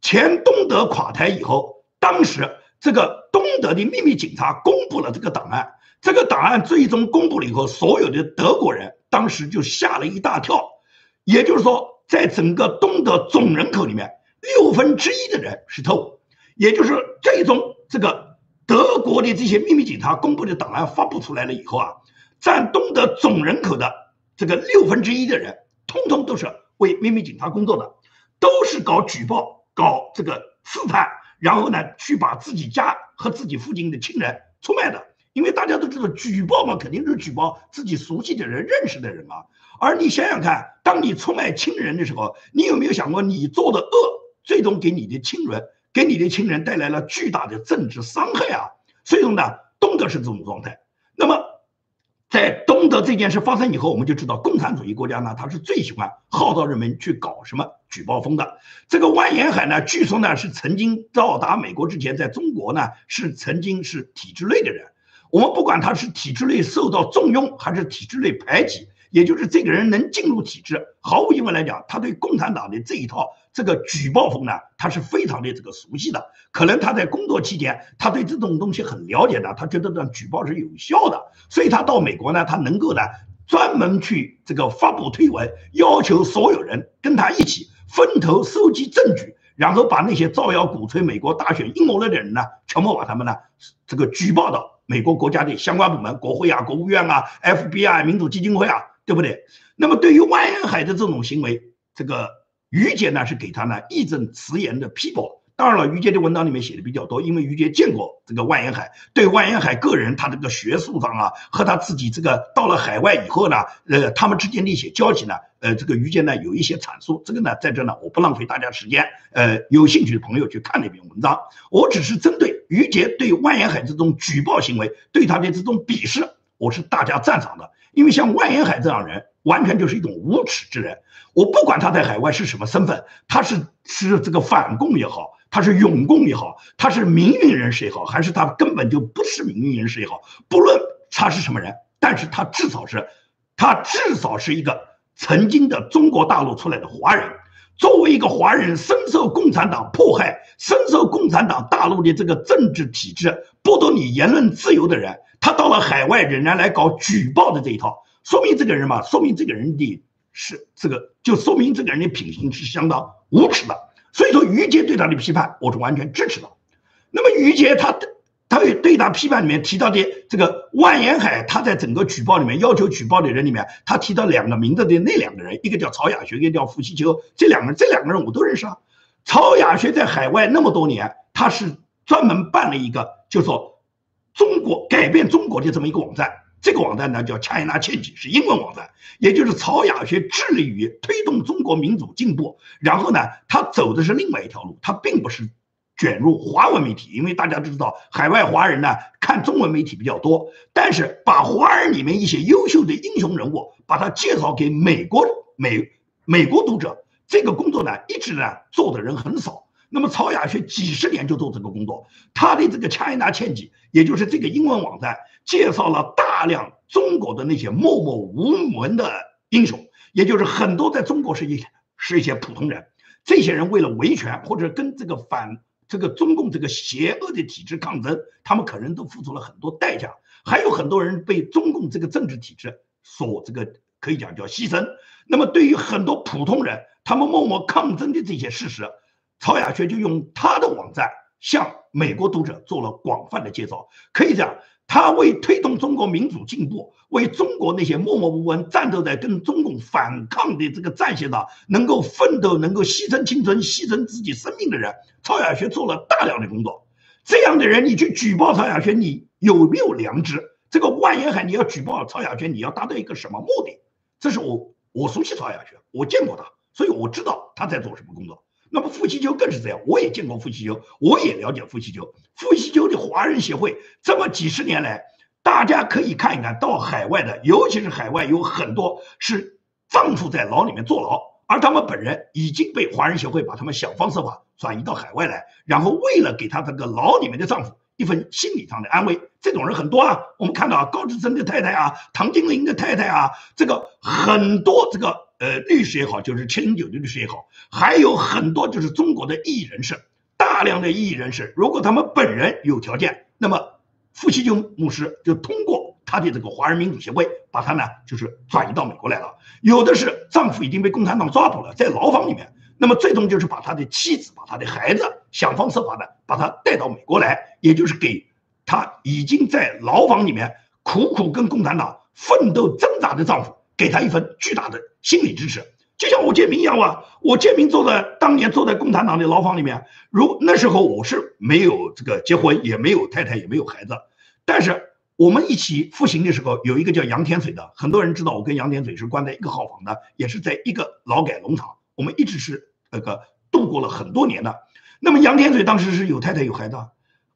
前东德垮台以后，当时这个东德的秘密警察公布了这个档案，这个档案最终公布了以后，所有的德国人当时就吓了一大跳，也就是说。在整个东德总人口里面，六分之一的人是特务，也就是最终这个德国的这些秘密警察公布的档案发布出来了以后啊，占东德总人口的这个六分之一的人，通通都是为秘密警察工作的，都是搞举报、搞这个刺探，然后呢去把自己家和自己附近的亲人出卖的。因为大家都知道，举报嘛，肯定是举报自己熟悉的人、认识的人啊。而你想想看，当你出卖亲人的时候，你有没有想过，你做的恶最终给你的亲人、给你的亲人带来了巨大的政治伤害啊？所以说呢，东德是这种状态。那么，在东德这件事发生以后，我们就知道，共产主义国家呢，他是最喜欢号召人们去搞什么举报风的。这个万延海呢，据说呢是曾经到达美国之前，在中国呢是曾经是体制内的人。我们不管他是体制内受到重用，还是体制内排挤，也就是这个人能进入体制，毫无疑问来讲，他对共产党的这一套这个举报风呢，他是非常的这个熟悉的。可能他在工作期间，他对这种东西很了解的，他觉得这举报是有效的，所以他到美国呢，他能够呢专门去这个发布推文，要求所有人跟他一起分头收集证据，然后把那些造谣鼓吹美国大选阴谋论的人呢，全部把他们呢这个举报到。美国国家的相关部门，国会啊、国务院啊、FBI、民主基金会啊，对不对？那么对于万延海的这种行为，这个于杰呢是给他呢义正辞严的批驳。当然了，于杰的文章里面写的比较多，因为于杰见过这个万延海，对万延海个人他这个学术上啊，和他自己这个到了海外以后呢，呃，他们之间的一些交集呢，呃，这个于杰呢有一些阐述。这个呢，在这呢，我不浪费大家时间，呃，有兴趣的朋友去看那篇文章。我只是针对于杰对万延海这种举报行为，对他的这种鄙视，我是大家赞赏的，因为像万延海这样人，完全就是一种无耻之人。我不管他在海外是什么身份，他是是这个反共也好。他是永共也好，他是民运人士也好，还是他根本就不是民运人士也好，不论他是什么人，但是他至少是，他至少是一个曾经的中国大陆出来的华人。作为一个华人，深受共产党迫害，深受共产党大陆的这个政治体制剥夺你言论自由的人，他到了海外仍然来搞举报的这一套，说明这个人嘛，说明这个人的是这个，就说明这个人的品行是相当无耻的。所以说，于杰对他的批判，我是完全支持的。那么，于杰他他对他批判里面提到的这个万延海，他在整个举报里面要求举报的人里面，他提到两个名字的那两个人，一个叫曹雅学，一个叫傅西秋。这两个人，这两个人我都认识啊。曹雅学在海外那么多年，他是专门办了一个，就说中国改变中国的这么一个网站。这个网站呢叫 China Change，是英文网站，也就是曹雅学致力于推动中国民主进步。然后呢，他走的是另外一条路，他并不是卷入华文媒体，因为大家都知道海外华人呢看中文媒体比较多。但是把华人里面一些优秀的英雄人物，把他介绍给美国美美国读者，这个工作呢一直呢做的人很少。那么曹雅轩几十年就做这个工作，他的这个 China Change，也就是这个英文网站。介绍了大量中国的那些默默无闻的英雄，也就是很多在中国是一是一些普通人。这些人为了维权或者跟这个反这个中共这个邪恶的体制抗争，他们可能都付出了很多代价。还有很多人被中共这个政治体制所这个可以讲叫牺牲。那么对于很多普通人，他们默默抗争的这些事实，曹雅轩就用他的网站向美国读者做了广泛的介绍。可以讲。他为推动中国民主进步，为中国那些默默无闻战斗在跟中共反抗的这个战线上能够奋斗、能够牺牲青春、牺牲自己生命的人，曹亚轩做了大量的工作。这样的人，你去举报曹亚轩，你有没有良知？这个万延海，你要举报曹亚轩，你要达到一个什么目的？这是我我熟悉曹亚轩，我见过他，所以我知道他在做什么工作。那么傅西秋更是这样，我也见过傅西秋，我也了解傅西秋。傅西秋的华人协会这么几十年来，大家可以看一看到海外的，尤其是海外有很多是丈夫在牢里面坐牢，而他们本人已经被华人协会把他们想方设法转移到海外来，然后为了给他这个牢里面的丈夫一份心理上的安慰，这种人很多啊。我们看到啊高志森的太太啊，唐金玲的太太啊，这个很多这个。呃，律师也好，就是七零九的律师也好，还有很多就是中国的异议人士，大量的异议人士，如果他们本人有条件，那么傅西秋牧师就通过他的这个华人民主协会，把他呢就是转移到美国来了。有的是丈夫已经被共产党抓捕了，在牢房里面，那么最终就是把他的妻子、把他的孩子，想方设法的把他带到美国来，也就是给他已经在牢房里面苦苦跟共产党。奋斗挣扎的丈夫，给他一份巨大的心理支持。就像我建明一样啊，我建明坐在当年坐在共产党的牢房里面，如那时候我是没有这个结婚，也没有太太，也没有孩子，但是我们一起服刑的时候，有一个叫杨天水的，很多人知道我跟杨天水是关在一个号房的，也是在一个劳改农场，我们一直是那个度过了很多年的。那么杨天水当时是有太太有孩子，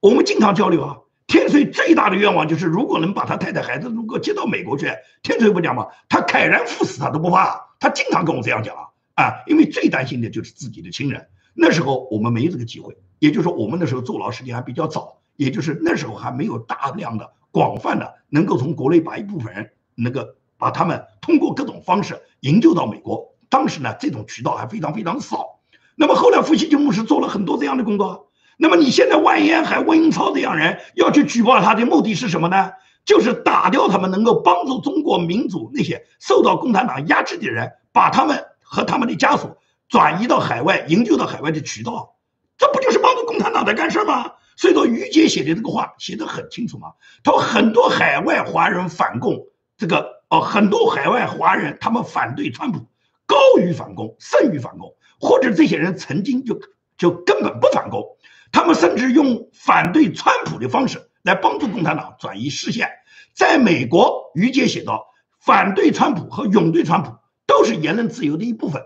我们经常交流啊。天水最大的愿望就是，如果能把他太太孩子如果接到美国去，天水不讲嘛，他慨然赴死他都不怕。他经常跟我这样讲啊，啊，因为最担心的就是自己的亲人。那时候我们没这个机会，也就是说，我们那时候坐牢时间还比较早，也就是那时候还没有大量的、广泛的能够从国内把一部分人那个把他们通过各种方式营救到美国。当时呢，这种渠道还非常非常少。那么后来傅习金牧师做了很多这样的工作。那么你现在万延海、温超这样人要去举报他的目的是什么呢？就是打掉他们能够帮助中国民主那些受到共产党压制的人，把他们和他们的家属转移到海外、营救到海外的渠道，这不就是帮助共产党在干事吗？所以说于杰写的这个话写得很清楚嘛。他说很多海外华人反共，这个哦，很多海外华人他们反对川普，高于反共，胜于反共，或者这些人曾经就就根本不反共。他们甚至用反对川普的方式来帮助共产党转移视线。在美国，于杰写道：“反对川普和拥对川普都是言论自由的一部分。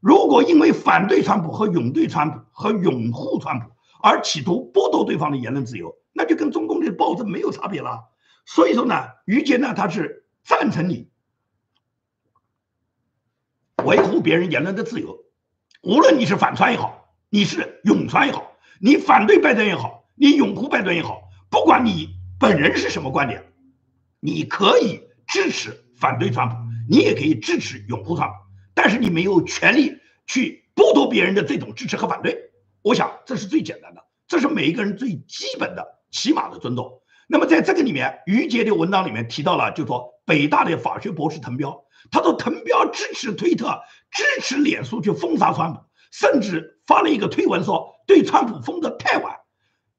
如果因为反对川普和拥对川普和拥护川普而企图剥夺对方的言论自由，那就跟中共的暴政没有差别了。所以说呢，于杰呢，他是赞成你维护别人言论的自由，无论你是反川也好，你是拥川也好。”你反对拜登也好，你拥护拜登也好，不管你本人是什么观点，你可以支持反对川普，你也可以支持拥护川普，但是你没有权利去剥夺别人的这种支持和反对。我想这是最简单的，这是每一个人最基本的、起码的尊重。那么在这个里面，于杰的文章里面提到了，就说北大的法学博士滕彪，他说滕彪支持推特、支持脸书去封杀川普，甚至发了一个推文说。对川普封的太晚，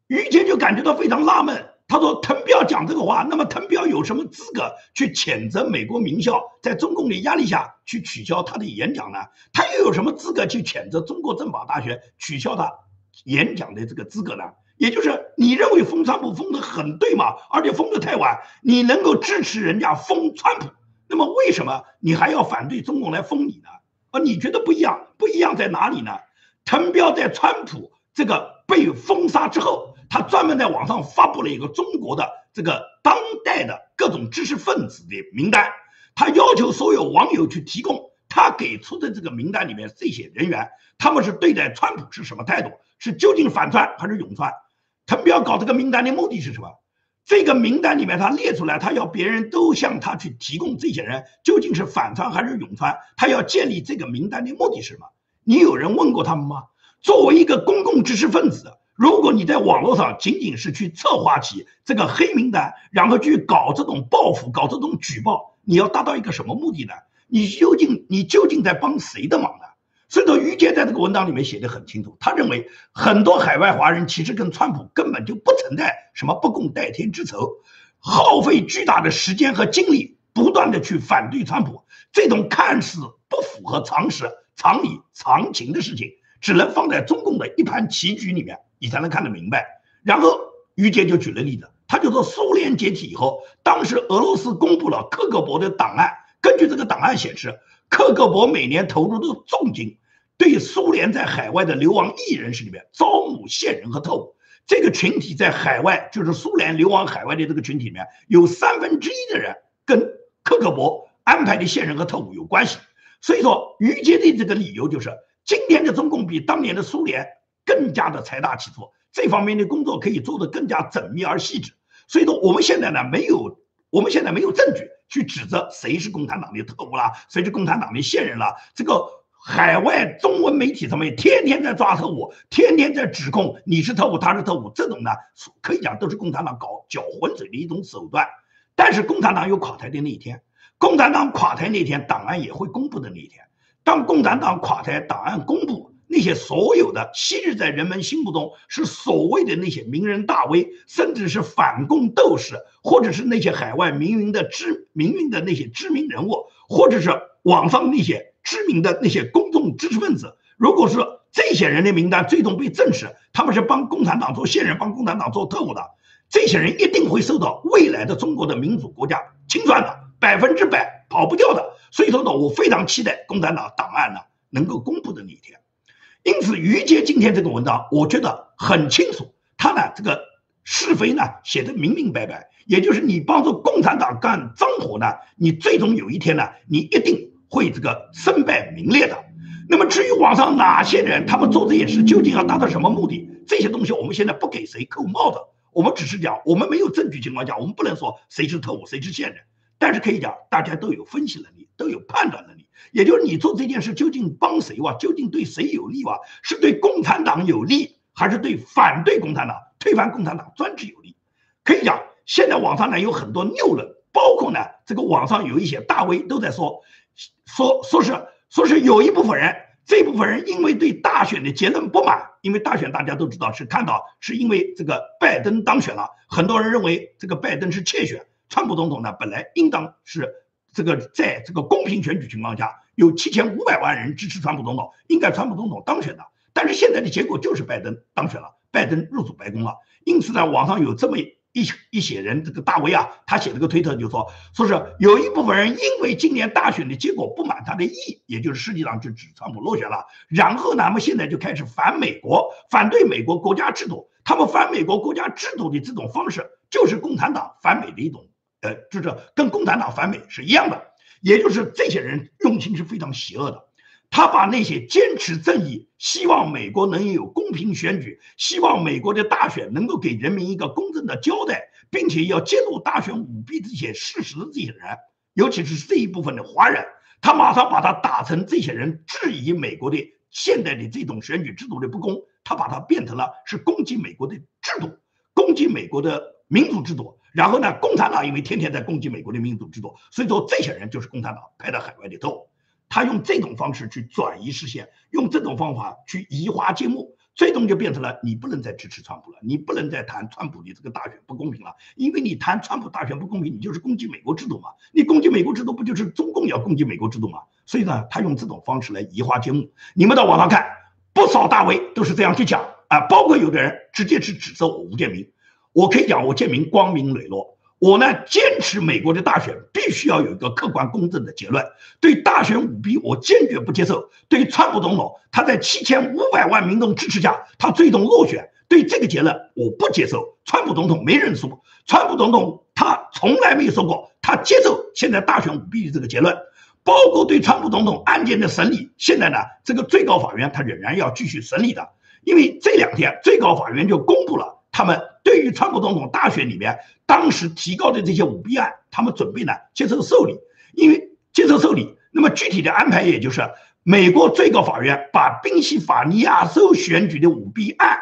于谦就感觉到非常纳闷。他说：“滕彪讲这个话，那么滕彪有什么资格去谴责美国名校在中共的压力下去取消他的演讲呢？他又有什么资格去谴责中国政法大学取消他演讲的这个资格呢？也就是你认为封川普封的很对嘛？而且封的太晚，你能够支持人家封川普，那么为什么你还要反对中共来封你呢？啊，你觉得不一样？不一样在哪里呢？滕彪在川普。这个被封杀之后，他专门在网上发布了一个中国的这个当代的各种知识分子的名单，他要求所有网友去提供他给出的这个名单里面这些人员，他们是对待川普是什么态度，是究竟反川还是拥川？滕彪搞这个名单的目的是什么？这个名单里面他列出来，他要别人都向他去提供这些人究竟是反川还是拥川，他要建立这个名单的目的是什么？你有人问过他们吗？作为一个公共知识分子，如果你在网络上仅仅是去策划起这个黑名单，然后去搞这种报复、搞这种举报，你要达到一个什么目的呢？你究竟你究竟在帮谁的忙呢？所以说，于杰在这个文章里面写的很清楚，他认为很多海外华人其实跟川普根本就不存在什么不共戴天之仇，耗费巨大的时间和精力，不断的去反对川普，这种看似不符合常识、常理、常情的事情。只能放在中共的一盘棋局里面，你才能看得明白。然后于杰就举了例子，他就说苏联解体以后，当时俄罗斯公布了克格勃的档案，根据这个档案显示，克格勃每年投入的重金，对苏联在海外的流亡异人士里面招募线人和特务，这个群体在海外，就是苏联流亡海外的这个群体里面，有三分之一的人跟克格勃安排的线人和特务有关系。所以说，于杰的这个理由就是。今天的中共比当年的苏联更加的财大气粗，这方面的工作可以做得更加缜密而细致。所以说，我们现在呢没有，我们现在没有证据去指责谁是共产党的特务啦，谁是共产党的线人啦。这个海外中文媒体上面天天在抓特务，天天在指控你是特务，他是特务，这种呢可以讲都是共产党搞搅浑水的一种手段。但是共产党有垮台的那一天，共产党垮台那天，档案也会公布的那一天。当共产党垮台，档案公布，那些所有的昔日在人们心目中是所谓的那些名人大 V，甚至是反共斗士，或者是那些海外名人的知名名的那些知名人物，或者是网上那些知名的那些公众知识分子，如果是这些人的名单最终被证实，他们是帮共产党做线人，帮共产党做特务的，这些人一定会受到未来的中国的民主国家清算的，百分之百跑不掉的。所以说呢，我非常期待共产党档案呢能够公布的那一天。因此，于杰今天这个文章，我觉得很清楚，他呢这个是非呢写的明明白白，也就是你帮助共产党干脏活呢，你最终有一天呢，你一定会这个身败名裂的。那么至于网上哪些人，他们做这件事究竟要达到什么目的，这些东西我们现在不给谁扣帽子，我们只是讲，我们没有证据情况下，我们不能说谁是特务，谁是线人，但是可以讲，大家都有分析能力，都有判断能力。也就是你做这件事究竟帮谁哇？究竟对谁有利哇？是对共产党有利，还是对反对共产党、推翻共产党专制有利？可以讲，现在网上呢有很多谬论，包括呢这个网上有一些大 V 都在说，说说是说是有一部分人，这部分人因为对大选的结论不满，因为大选大家都知道是看到是因为这个拜登当选了，很多人认为这个拜登是窃选，川普总统呢本来应当是。这个在这个公平选举情况下，有七千五百万人支持川普总统，应该川普总统当选的。但是现在的结果就是拜登当选了，拜登入主白宫了。因此，呢网上有这么一一些人，这个大 V 啊，他写了个推特，就说说是有一部分人因为今年大选的结果不满他的意，也就是实际上就指川普落选了。然后呢，他们现在就开始反美国，反对美国国家制度。他们反美国国家制度的这种方式，就是共产党反美的一种。呃，就是跟共产党反美是一样的，也就是这些人用心是非常邪恶的。他把那些坚持正义、希望美国能有公平选举、希望美国的大选能够给人民一个公正的交代，并且要揭露大选舞弊这些事实的这些人，尤其是这一部分的华人，他马上把他打成这些人质疑美国的现代的这种选举制度的不公，他把它变成了是攻击美国的制度，攻击美国的民主制度。然后呢，共产党因为天天在攻击美国的民主制度，所以说这些人就是共产党派到海外的特务。他用这种方式去转移视线，用这种方法去移花接木，最终就变成了你不能再支持川普了，你不能再谈川普的这个大选不公平了，因为你谈川普大选不公平，你就是攻击美国制度嘛。你攻击美国制度，不就是中共要攻击美国制度嘛？所以呢，他用这种方式来移花接木。你们到网上看，不少大 V 都是这样去讲啊，包括有的人直接去指责我吴建民。我可以讲，我建明光明磊落。我呢，坚持美国的大选必须要有一个客观公正的结论。对大选舞弊，我坚决不接受。对川普总统，他在七千五百万民众支持下，他最终落选，对这个结论我不接受。川普总统没认输，川普总统他从来没有说过他接受现在大选舞弊的这个结论。包括对川普总统案件的审理，现在呢，这个最高法院他仍然要继续审理的，因为这两天最高法院就公布了。他们对于川普总统大选里面当时提高的这些舞弊案，他们准备呢接受受理，因为接受受理，那么具体的安排也就是美国最高法院把宾夕法尼亚州选举的舞弊案，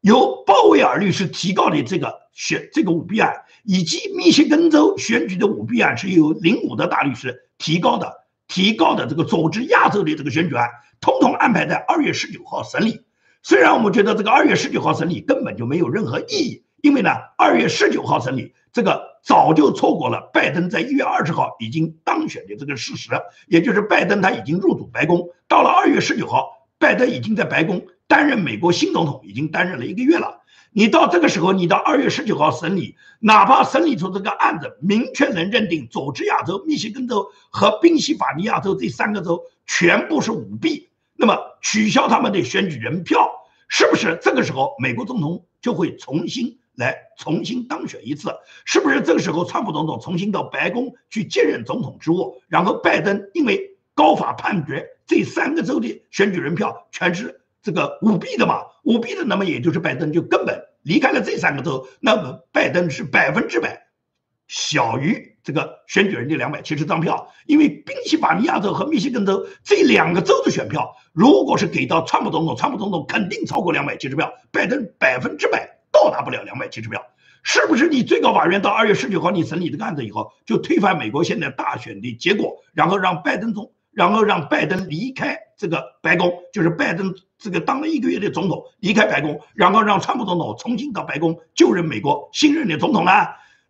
由鲍威尔律师提告的这个选这个舞弊案，以及密歇根州选举的舞弊案是由林伍德大律师提高的提高的这个佐治亚州的这个选举案，统统安排在二月十九号审理。虽然我们觉得这个二月十九号审理根本就没有任何意义，因为呢，二月十九号审理这个早就错过了拜登在一月二十号已经当选的这个事实，也就是拜登他已经入主白宫，到了二月十九号，拜登已经在白宫担任美国新总统，已经担任了一个月了。你到这个时候，你到二月十九号审理，哪怕审理出这个案子，明确能认定佐治亚州、密歇根州和宾夕法尼亚州这三个州全部是舞弊。那么取消他们的选举人票，是不是这个时候美国总统就会重新来重新当选一次？是不是这个时候川普总统重新到白宫去接任总统职务？然后拜登因为高法判决这三个州的选举人票全是这个舞弊的嘛？舞弊的，那么也就是拜登就根本离开了这三个州，那么拜登是百分之百小于。这个选举人的两百七十张票，因为宾夕法尼亚州和密歇根州这两个州的选票，如果是给到川普总统，川普总统肯定超过两百七十票，拜登百分之百到达不了两百七十票，是不是？你最高法院到二月十九号你审理这个案子以后，就推翻美国现在大选的结果，然后让拜登总，然后让拜登离开这个白宫，就是拜登这个当了一个月的总统离开白宫，然后让川普总统重新到白宫就任美国新任的总统呢？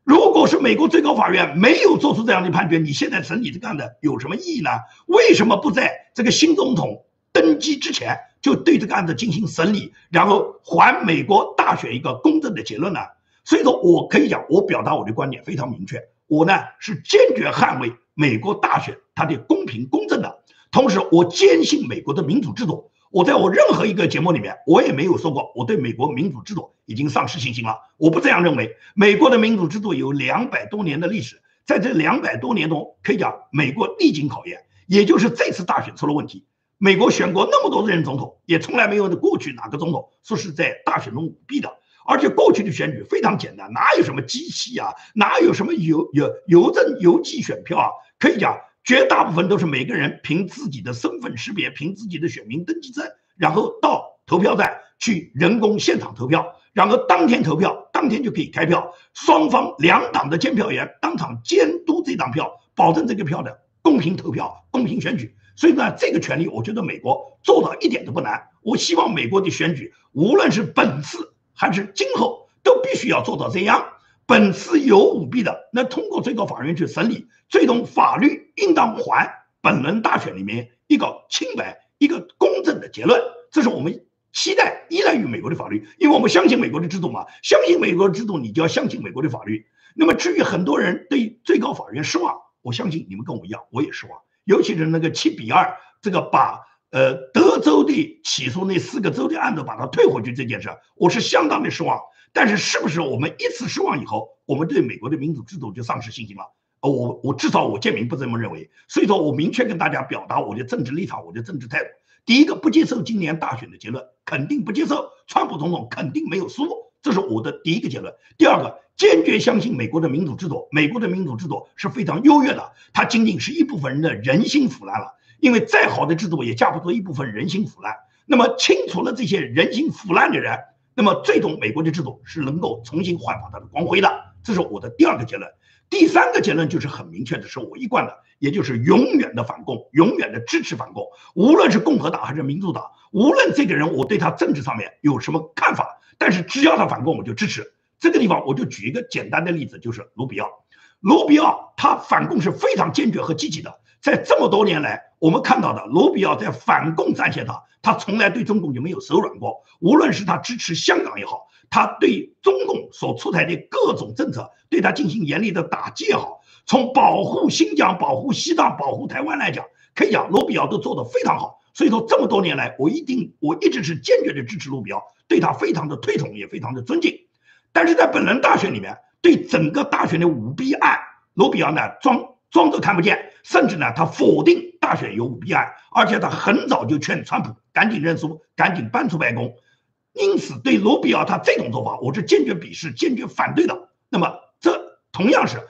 如果是美国最高法院没有做出这样的判决，你现在审理这个案子有什么意义呢？为什么不在这个新总统登基之前就对这个案子进行审理，然后还美国大选一个公正的结论呢？所以说，我可以讲，我表达我的观点非常明确，我呢是坚决捍卫美国大选它的公平公正的，同时我坚信美国的民主制度。我在我任何一个节目里面，我也没有说过我对美国民主制度已经丧失信心了。我不这样认为。美国的民主制度有两百多年的历史，在这两百多年中，可以讲美国历经考验。也就是这次大选出了问题，美国选过那么多任总统，也从来没有过去哪个总统说是在大选中舞弊的。而且过去的选举非常简单，哪有什么机器啊，哪有什么邮邮邮政邮寄选票啊？可以讲。绝大部分都是每个人凭自己的身份识别，凭自己的选民登记证，然后到投票站去人工现场投票，然后当天投票，当天就可以开票。双方两党的监票员当场监督这张票，保证这个票的公平投票、公平选举。所以呢，这个权利我觉得美国做到一点都不难。我希望美国的选举，无论是本次还是今后，都必须要做到这样。本次有舞弊的，那通过最高法院去审理，最终法律应当还本轮大选里面一个清白、一个公正的结论。这是我们期待、依赖于美国的法律，因为我们相信美国的制度嘛，相信美国的制度，你就要相信美国的法律。那么至于很多人对最高法院失望，我相信你们跟我一样，我也失望。尤其是那个七比二，这个把呃德州的起诉那四个州的案子把它退回去这件事，我是相当的失望。但是，是不是我们一次失望以后，我们对美国的民主制度就丧失信心了？呃，我我至少我建明不这么认为。所以说我明确跟大家表达我的政治立场，我的政治态度。第一个，不接受今年大选的结论，肯定不接受，川普总统肯定没有输，这是我的第一个结论。第二个，坚决相信美国的民主制度，美国的民主制度是非常优越的，它仅仅是一部分人的人心腐烂了，因为再好的制度也架不住一部分人心腐烂。那么清除了这些人心腐烂的人。那么，最终美国的制度是能够重新焕发它的光辉的，这是我的第二个结论。第三个结论就是很明确的，是我一贯的，也就是永远的反共，永远的支持反共。无论是共和党还是民主党，无论这个人我对他政治上面有什么看法，但是只要他反共，我就支持。这个地方我就举一个简单的例子，就是卢比奥。卢比奥他反共是非常坚决和积极的。在这么多年来，我们看到的卢比奥在反共战线上，他从来对中共就没有手软过。无论是他支持香港也好，他对中共所出台的各种政策，对他进行严厉的打击也好，从保护新疆、保护西藏、保护台湾来讲，可以讲卢比奥都做得非常好。所以说，这么多年来，我一定我一直是坚决的支持卢比奥，对他非常的推崇，也非常的尊敬。但是在本轮大选里面，对整个大选的舞弊案，卢比奥呢装。装作看不见，甚至呢，他否定大选有舞弊案，而且他很早就劝川普赶紧认输，赶紧搬出白宫。因此，对卢比奥他这种做法，我是坚决鄙视、坚决反对的。那么，这同样是，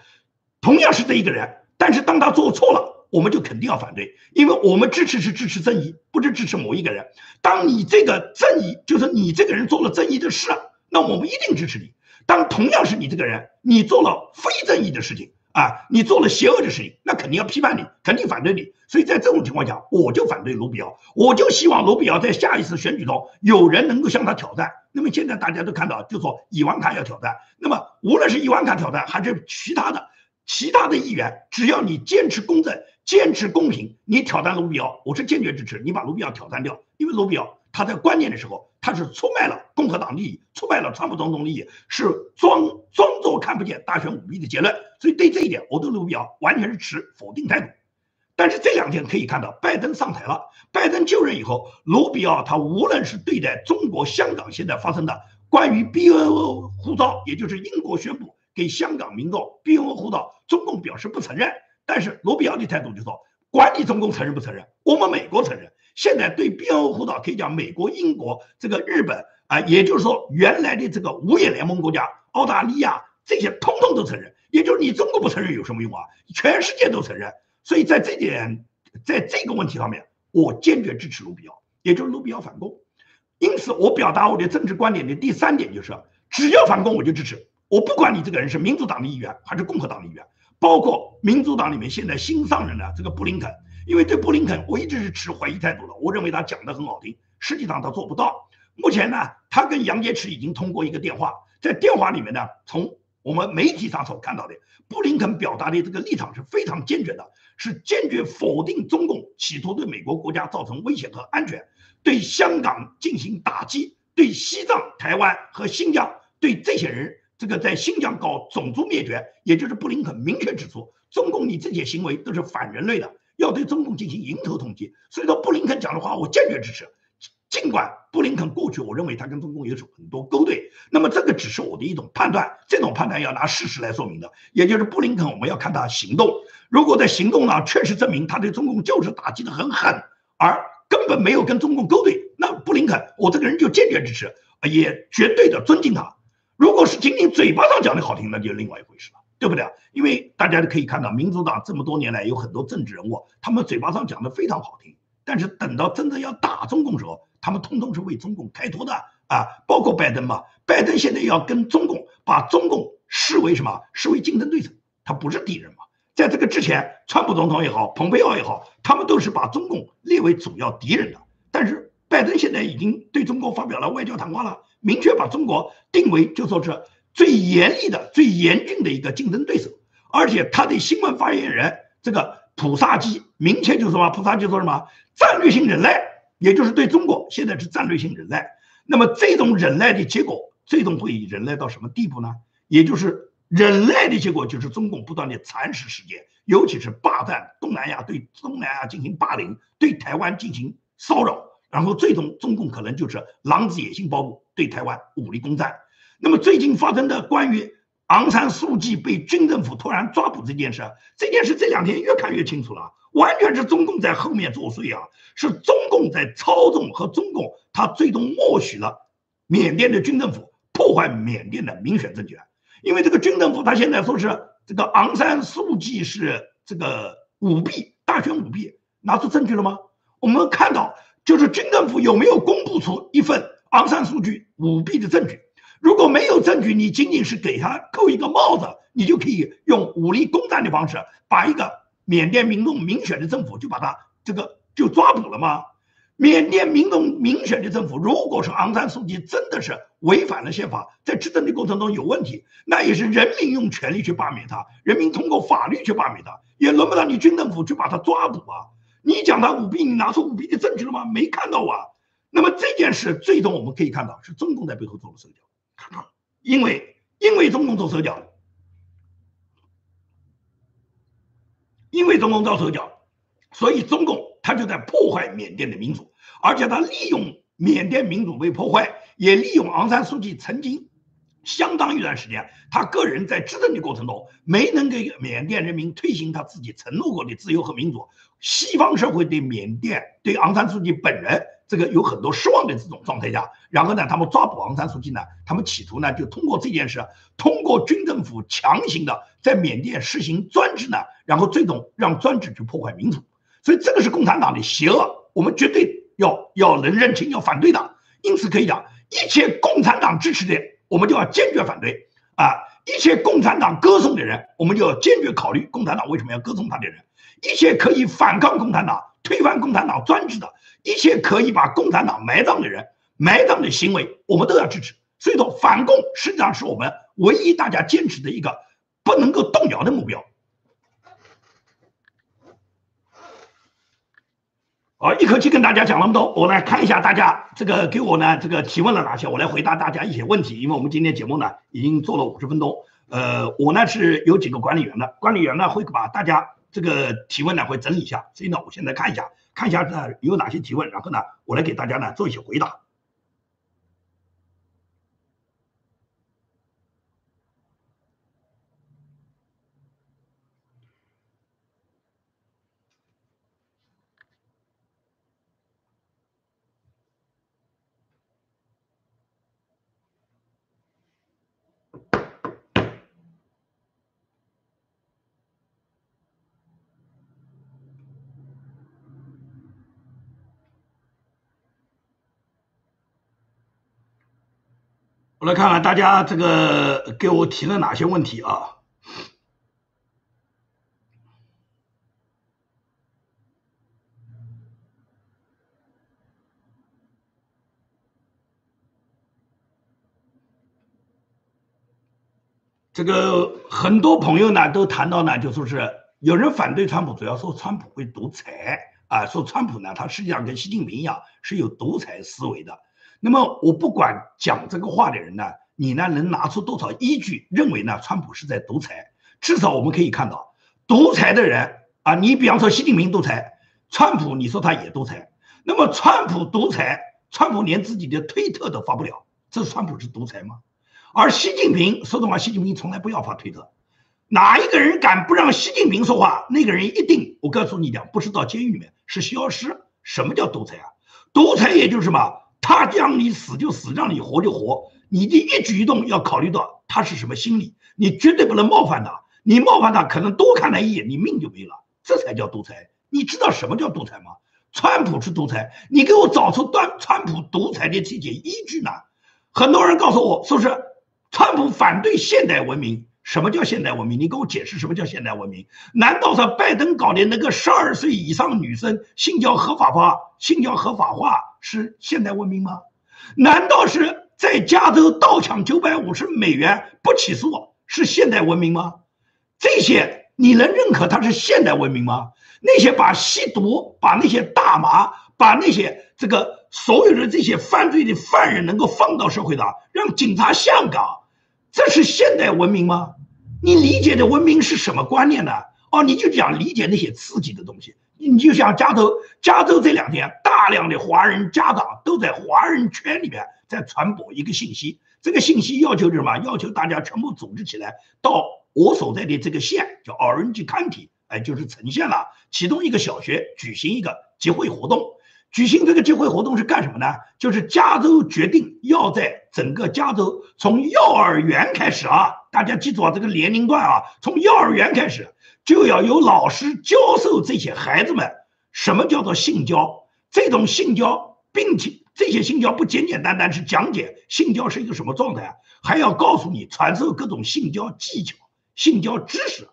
同样是这一个人，但是当他做错了，我们就肯定要反对，因为我们支持是支持正义，不是支持某一个人。当你这个正义，就是你这个人做了正义的事，那我们一定支持你。当同样是你这个人，你做了非正义的事情。啊，你做了邪恶的事情，那肯定要批判你，肯定反对你。所以在这种情况下，我就反对卢比奥，我就希望卢比奥在下一次选举中有人能够向他挑战。那么现在大家都看到，就说伊万卡要挑战。那么无论是伊万卡挑战，还是其他的其他的议员，只要你坚持公正、坚持公平，你挑战卢比奥，我是坚决支持你把卢比奥挑战掉，因为卢比奥。他在关键的时候，他是出卖了共和党利益，出卖了川普总统利益，是装装作看不见大选舞弊的结论。所以对这一点，我对卢比奥完全是持否定态度。但是这两天可以看到，拜登上台了，拜登就任以后，卢比奥他无论是对待中国香港现在发生的关于 BNO 护照，也就是英国宣布给香港民众 BNO 护照，中共表示不承认。但是卢比奥的态度就说，管你中共承认不承认，我们美国承认。现在对 BNO 护照可以讲，美国、英国、这个日本啊，也就是说原来的这个五眼联盟国家，澳大利亚这些通通都承认。也就是你中国不承认有什么用啊？全世界都承认。所以在这点，在这个问题上面，我坚决支持卢比奥，也就是卢比奥反攻。因此，我表达我的政治观点的第三点就是，只要反攻我就支持。我不管你这个人是民主党的议员还是共和党的议员，包括民主党里面现在新上任的这个布林肯。因为对布林肯我一直是持怀疑态度的。我认为他讲的很好听，实际上他做不到。目前呢，他跟杨洁篪已经通过一个电话，在电话里面呢，从我们媒体上所看到的，布林肯表达的这个立场是非常坚决的，是坚决否定中共企图对美国国家造成威胁和安全，对香港进行打击，对西藏、台湾和新疆，对这些人，这个在新疆搞种族灭绝，也就是布林肯明确指出，中共你这些行为都是反人类的，要对中共进行迎头痛击。所以说，布林肯讲的话，我坚决支持。尽管布林肯过去，我认为他跟中共有很多勾兑，那么这个只是我的一种判断，这种判断要拿事实来说明的，也就是布林肯我们要看他行动，如果在行动上确实证明他对中共就是打击的很狠，而根本没有跟中共勾兑，那布林肯我这个人就坚决支持，也绝对的尊敬他。如果是仅仅嘴巴上讲的好听，那就另外一回事了，对不对？因为大家都可以看到，民主党这么多年来有很多政治人物，他们嘴巴上讲的非常好听，但是等到真正要打中共的时候。他们通通是为中共开脱的啊，包括拜登嘛。拜登现在要跟中共把中共视为什么？视为竞争对手，他不是敌人嘛。在这个之前，川普总统也好，蓬佩奥也好，他们都是把中共列为主要敌人的。但是拜登现在已经对中国发表了外交谈话了，明确把中国定为就说是最严厉的、最严峻的一个竞争对手。而且他的新闻发言人这个普萨基明确就说嘛，普萨基说什么？战略性忍耐。也就是对中国现在是战略性忍耐，那么这种忍耐的结果，最终会忍耐到什么地步呢？也就是忍耐的结果，就是中共不断的蚕食世界，尤其是霸占东南亚，对东南亚进行霸凌，对台湾进行骚扰，然后最终中共可能就是狼子野心暴露，对台湾武力攻占。那么最近发生的关于昂山素季被军政府突然抓捕这件事，这件事这两天越看越清楚了。完全是中共在后面作祟啊！是中共在操纵和中共，他最终默许了缅甸的军政府破坏缅甸的民选政权。因为这个军政府他现在说是这个昂山素季是这个舞弊，大选舞弊，拿出证据了吗？我们看到就是军政府有没有公布出一份昂山素季舞弊的证据？如果没有证据，你仅仅是给他扣一个帽子，你就可以用武力攻占的方式把一个。缅甸民众民选的政府就把他这个就抓捕了吗？缅甸民众民选的政府，如果是昂山素季真的是违反了宪法，在执政的过程中有问题，那也是人民用权力去罢免他，人民通过法律去罢免他，也轮不到你军政府去把他抓捕啊！你讲他舞弊，你拿出舞弊的证据了吗？没看到啊！那么这件事最终我们可以看到是中共在背后做了手脚，因为因为中共做手脚。因为中共造手脚，所以中共他就在破坏缅甸的民主，而且他利用缅甸民主被破坏，也利用昂山素季曾经相当一段时间，他个人在执政的过程中没能给缅甸人民推行他自己承诺过的自由和民主，西方社会对缅甸对昂山素季本人。这个有很多失望的这种状态下，然后呢，他们抓捕昂山素季呢，他们企图呢，就通过这件事，通过军政府强行的在缅甸实行专制呢，然后最终让专制去破坏民主。所以这个是共产党的邪恶，我们绝对要要能认清，要反对的。因此可以讲，一切共产党支持的，我们就要坚决反对啊；一切共产党歌颂的人，我们就要坚决考虑共产党为什么要歌颂他的人；一切可以反抗共产党、推翻共产党专制的。一切可以把共产党埋葬的人，埋葬的行为，我们都要支持。所以说，反共实际上是我们唯一大家坚持的一个不能够动摇的目标。啊，一口气跟大家讲那么多，我来看一下大家这个给我呢这个提问了哪些，我来回答大家一些问题。因为我们今天节目呢已经做了五十分钟，呃，我呢是有几个管理员的，管理员呢会把大家这个提问呢会整理一下，所以呢我现在看一下。看一下呢有哪些提问，然后呢，我来给大家呢做一些回答。我来看看大家这个给我提了哪些问题啊？这个很多朋友呢都谈到呢就说是有人反对川普主要说川普会独裁。啊说川普呢他实际上跟习近平一样是有独裁思维的。那么我不管讲这个话的人呢，你呢能拿出多少依据认为呢川普是在独裁？至少我们可以看到，独裁的人啊，你比方说习近平独裁，川普你说他也独裁。那么川普独裁，川普连自己的推特都发不了，这川普是独裁吗？而习近平说的话，习近平从来不要发推特。哪一个人敢不让习近平说话，那个人一定，我告诉你讲，不是到监狱里面，是消失。什么叫独裁啊？独裁也就是什么？他让你死就死，让你活就活，你的一举一动要考虑到他是什么心理，你绝对不能冒犯他。你冒犯他，可能多看他一眼，你命就没了。这才叫独裁。你知道什么叫独裁吗？川普是独裁，你给我找出端川普独裁的这些依据呢？很多人告诉我说是川普反对现代文明。什么叫现代文明？你给我解释什么叫现代文明？难道是拜登搞的那个十二岁以上女生性交合法化、性交合法化是现代文明吗？难道是在加州盗抢九百五十美元不起诉是现代文明吗？这些你能认可它是现代文明吗？那些把吸毒、把那些大麻、把那些这个所有的这些犯罪的犯人能够放到社会的，让警察下岗。这是现代文明吗？你理解的文明是什么观念呢？哦，你就讲理解那些刺激的东西。你就像加州，加州这两天量的华人家长都在华人圈里面在传播一个信息，这个信息要求是什么？要求大家全部组织起来，到我所在的这个县叫 Orange County，哎，就是城县了，其中一个小学举行一个集会活动。举行这个集会活动是干什么呢？就是加州决定要在整个加州，从幼儿园开始啊，大家记住啊，这个年龄段啊，从幼儿园开始就要有老师教授这些孩子们什么叫做性交，这种性交，并且这些性交不简简单单是讲解性交是一个什么状态，还要告诉你传授各种性交技巧、性交知识。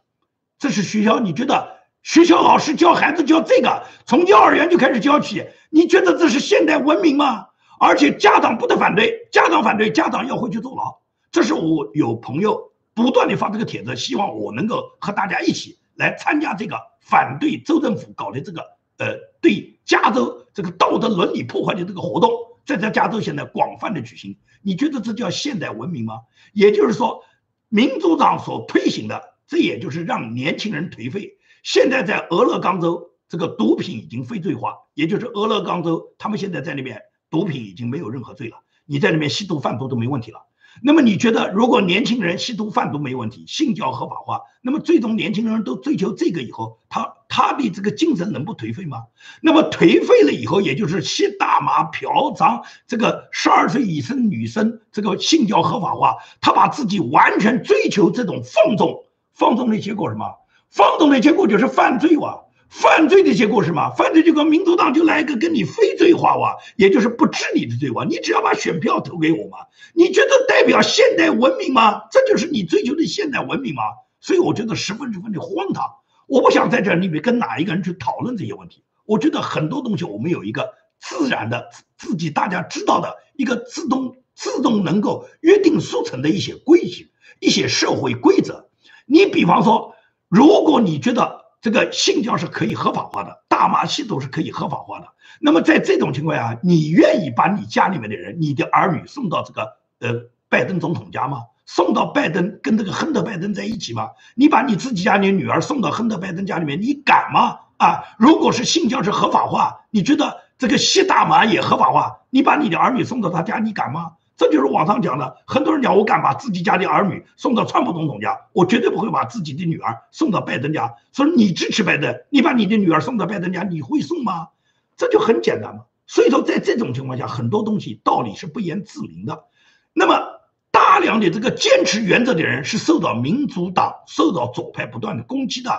这是学校，你觉得学校老师教孩子教这个，从幼儿园就开始教起？你觉得这是现代文明吗？而且家长不得反对，家长反对，家长要回去坐牢。这是我有朋友不断的发这个帖子，希望我能够和大家一起来参加这个反对州政府搞的这个呃对加州这个道德伦理破坏的这个活动，在在加州现在广泛的举行。你觉得这叫现代文明吗？也就是说，民主党所推行的，这也就是让年轻人颓废。现在在俄勒冈州。这个毒品已经非罪化，也就是俄勒冈州，他们现在在那边毒品已经没有任何罪了。你在那边吸毒贩毒都没问题了。那么你觉得，如果年轻人吸毒贩毒没问题，性交合法化，那么最终年轻人都追求这个以后，他他的这个精神能不颓废吗？那么颓废了以后，也就是吸大麻、嫖娼，这个十二岁以上女生这个性交合法化，他把自己完全追求这种放纵，放纵的结果什么？放纵的结果就是犯罪哇！犯罪的结果是什么？犯罪结果，民主党就来一个跟你非罪化哇，也就是不治你的罪哇。你只要把选票投给我嘛，你觉得代表现代文明吗？这就是你追求的现代文明吗？所以我觉得十分十分的荒唐。我不想在这里面跟哪一个人去讨论这些问题。我觉得很多东西我们有一个自然的、自己大家知道的一个自动、自动能够约定俗成的一些规矩、一些社会规则。你比方说，如果你觉得。这个性交是可以合法化的，大麻吸毒是可以合法化的。那么在这种情况下，你愿意把你家里面的人、你的儿女送到这个呃拜登总统家吗？送到拜登跟这个亨特拜登在一起吗？你把你自己家里女儿送到亨特拜登家里面，你敢吗？啊，如果是性交是合法化，你觉得这个吸大麻也合法化，你把你的儿女送到他家，你敢吗？这就是网上讲的，很多人讲我敢把自己家的儿女送到川普总统家，我绝对不会把自己的女儿送到拜登家。所以你支持拜登，你把你的女儿送到拜登家，你会送吗？这就很简单嘛。所以说，在这种情况下，很多东西道理是不言自明的。那么，大量的这个坚持原则的人是受到民主党、受到左派不断的攻击的。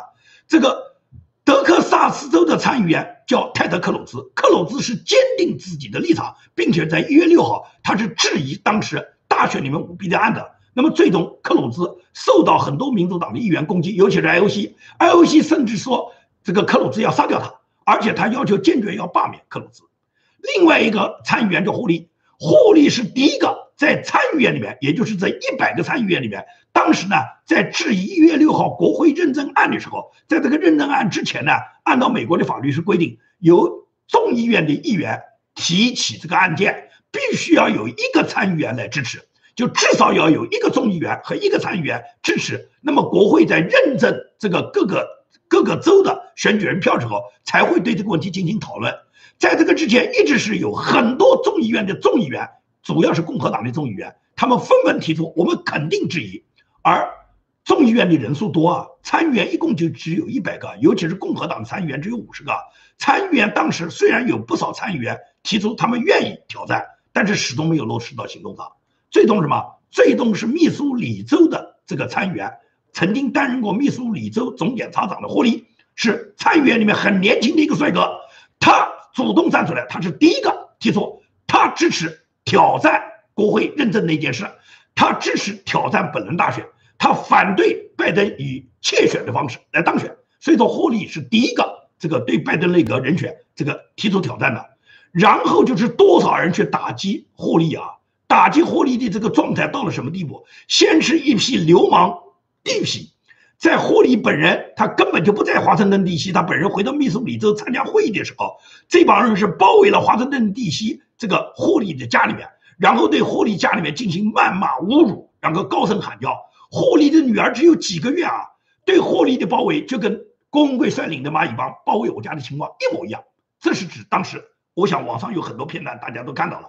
这个德克萨斯州的参议员。叫泰德·克鲁兹，克鲁兹是坚定自己的立场，并且在一月六号，他是质疑当时大选里面舞弊的案的。那么最终，克鲁兹受到很多民主党的议员攻击，尤其是 IOC，IOC 甚至说这个克鲁兹要杀掉他，而且他要求坚决要罢免克鲁兹。另外一个参议员叫霍利，霍利是第一个在参议院里面，也就是在一百个参议院里面，当时呢，在质疑一月六号国会认证案的时候，在这个认证案之前呢，按照美国的法律是规定，由众议院的议员提起这个案件，必须要有一个参议员来支持，就至少要有一个众议员和一个参议员支持，那么国会在认证这个各个各个州的选举人票之后，才会对这个问题进行讨论。在这个之前，一直是有很多众议院的众议员。主要是共和党的众议员，他们纷纷提出我们肯定质疑，而众议院的人数多啊，参议员一共就只有一百个，尤其是共和党参议员只有五十个。参议员当时虽然有不少参议员提出他们愿意挑战，但是始终没有落实到行动上。最终什么？最终是密苏里州的这个参议员，曾经担任过密苏里州总检察长的霍利，是参议员里面很年轻的一个帅哥，他主动站出来，他是第一个提出他支持。挑战国会认证那件事，他支持挑战本轮大选，他反对拜登以窃选的方式来当选。所以说，霍利是第一个这个对拜登内阁人选这个提出挑战的。然后就是多少人去打击霍利啊？打击霍利的这个状态到了什么地步？先是一批流氓地痞，在霍利本人他根本就不在华盛顿地区，他本人回到密苏里州参加会议的时候，这帮人是包围了华盛顿地区。这个霍利的家里面，然后对霍利家里面进行谩骂侮辱，然后高声喊叫。霍利的女儿只有几个月啊，对霍利的包围就跟郭文贵率领的蚂蚁帮包围我家的情况一模一样。这是指当时，我想网上有很多片段，大家都看到了。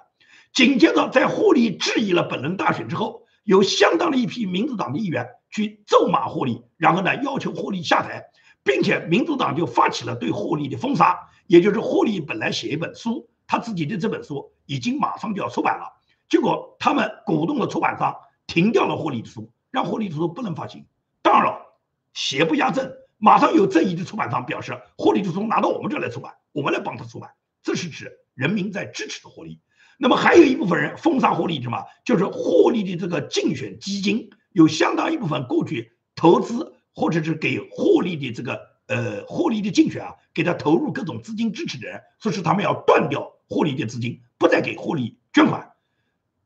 紧接着，在霍利质疑了本轮大选之后，有相当的一批民主党的议员去咒骂霍利，然后呢要求霍利下台，并且民主党就发起了对霍利的封杀，也就是霍利本来写一本书。他自己的这本书已经马上就要出版了，结果他们鼓动了出版商停掉了霍利的书，让霍利的书不能发行。当然了，邪不压正，马上有正义的出版商表示，霍利的书拿到我们这来出版，我们来帮他出版。这是指人民在支持的霍利。那么还有一部分人封杀霍利什么？就是霍利的这个竞选基金有相当一部分过去投资或者是给霍利的这个。呃，霍利的竞选啊，给他投入各种资金支持的人，说是他们要断掉霍利的资金，不再给霍利捐款。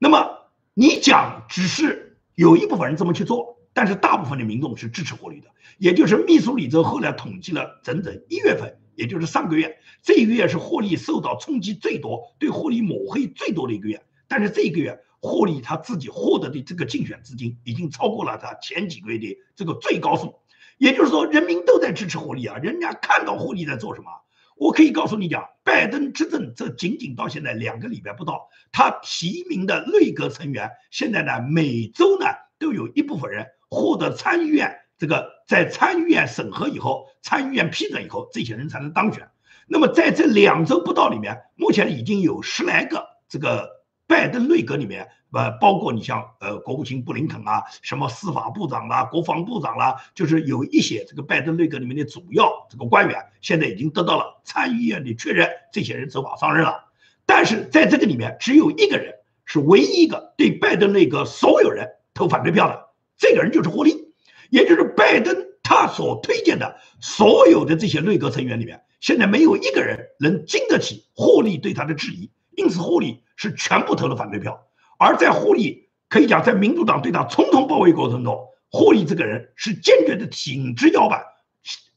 那么你讲只是有一部分人这么去做，但是大部分的民众是支持霍利的。也就是密苏里州后来统计了整整一月份，也就是上个月，这一个月是霍利受到冲击最多、对霍利抹黑最多的一个月。但是这一个月，霍利他自己获得的这个竞选资金已经超过了他前几个月的这个最高数。也就是说，人民都在支持霍利啊！人家看到霍利在做什么，我可以告诉你讲，拜登执政这仅仅到现在两个礼拜不到，他提名的内阁成员现在呢，每周呢都有一部分人获得参议院这个在参议院审核以后，参议院批准以后，这些人才能当选。那么在这两周不到里面，目前已经有十来个这个。拜登内阁里面，呃，包括你像呃，国务卿布林肯啊，什么司法部长啦、国防部长啦，就是有一些这个拜登内阁里面的主要这个官员，现在已经得到了参议院的确认，这些人走马上任了。但是在这个里面，只有一个人是唯一一个对拜登内阁所有人投反对票的，这个人就是霍利，也就是拜登他所推荐的所有的这些内阁成员里面，现在没有一个人能经得起霍利对他的质疑，因此霍利。是全部投了反对票，而在霍利可以讲，在民主党对他重重包围过程中，霍利这个人是坚决的挺直腰板，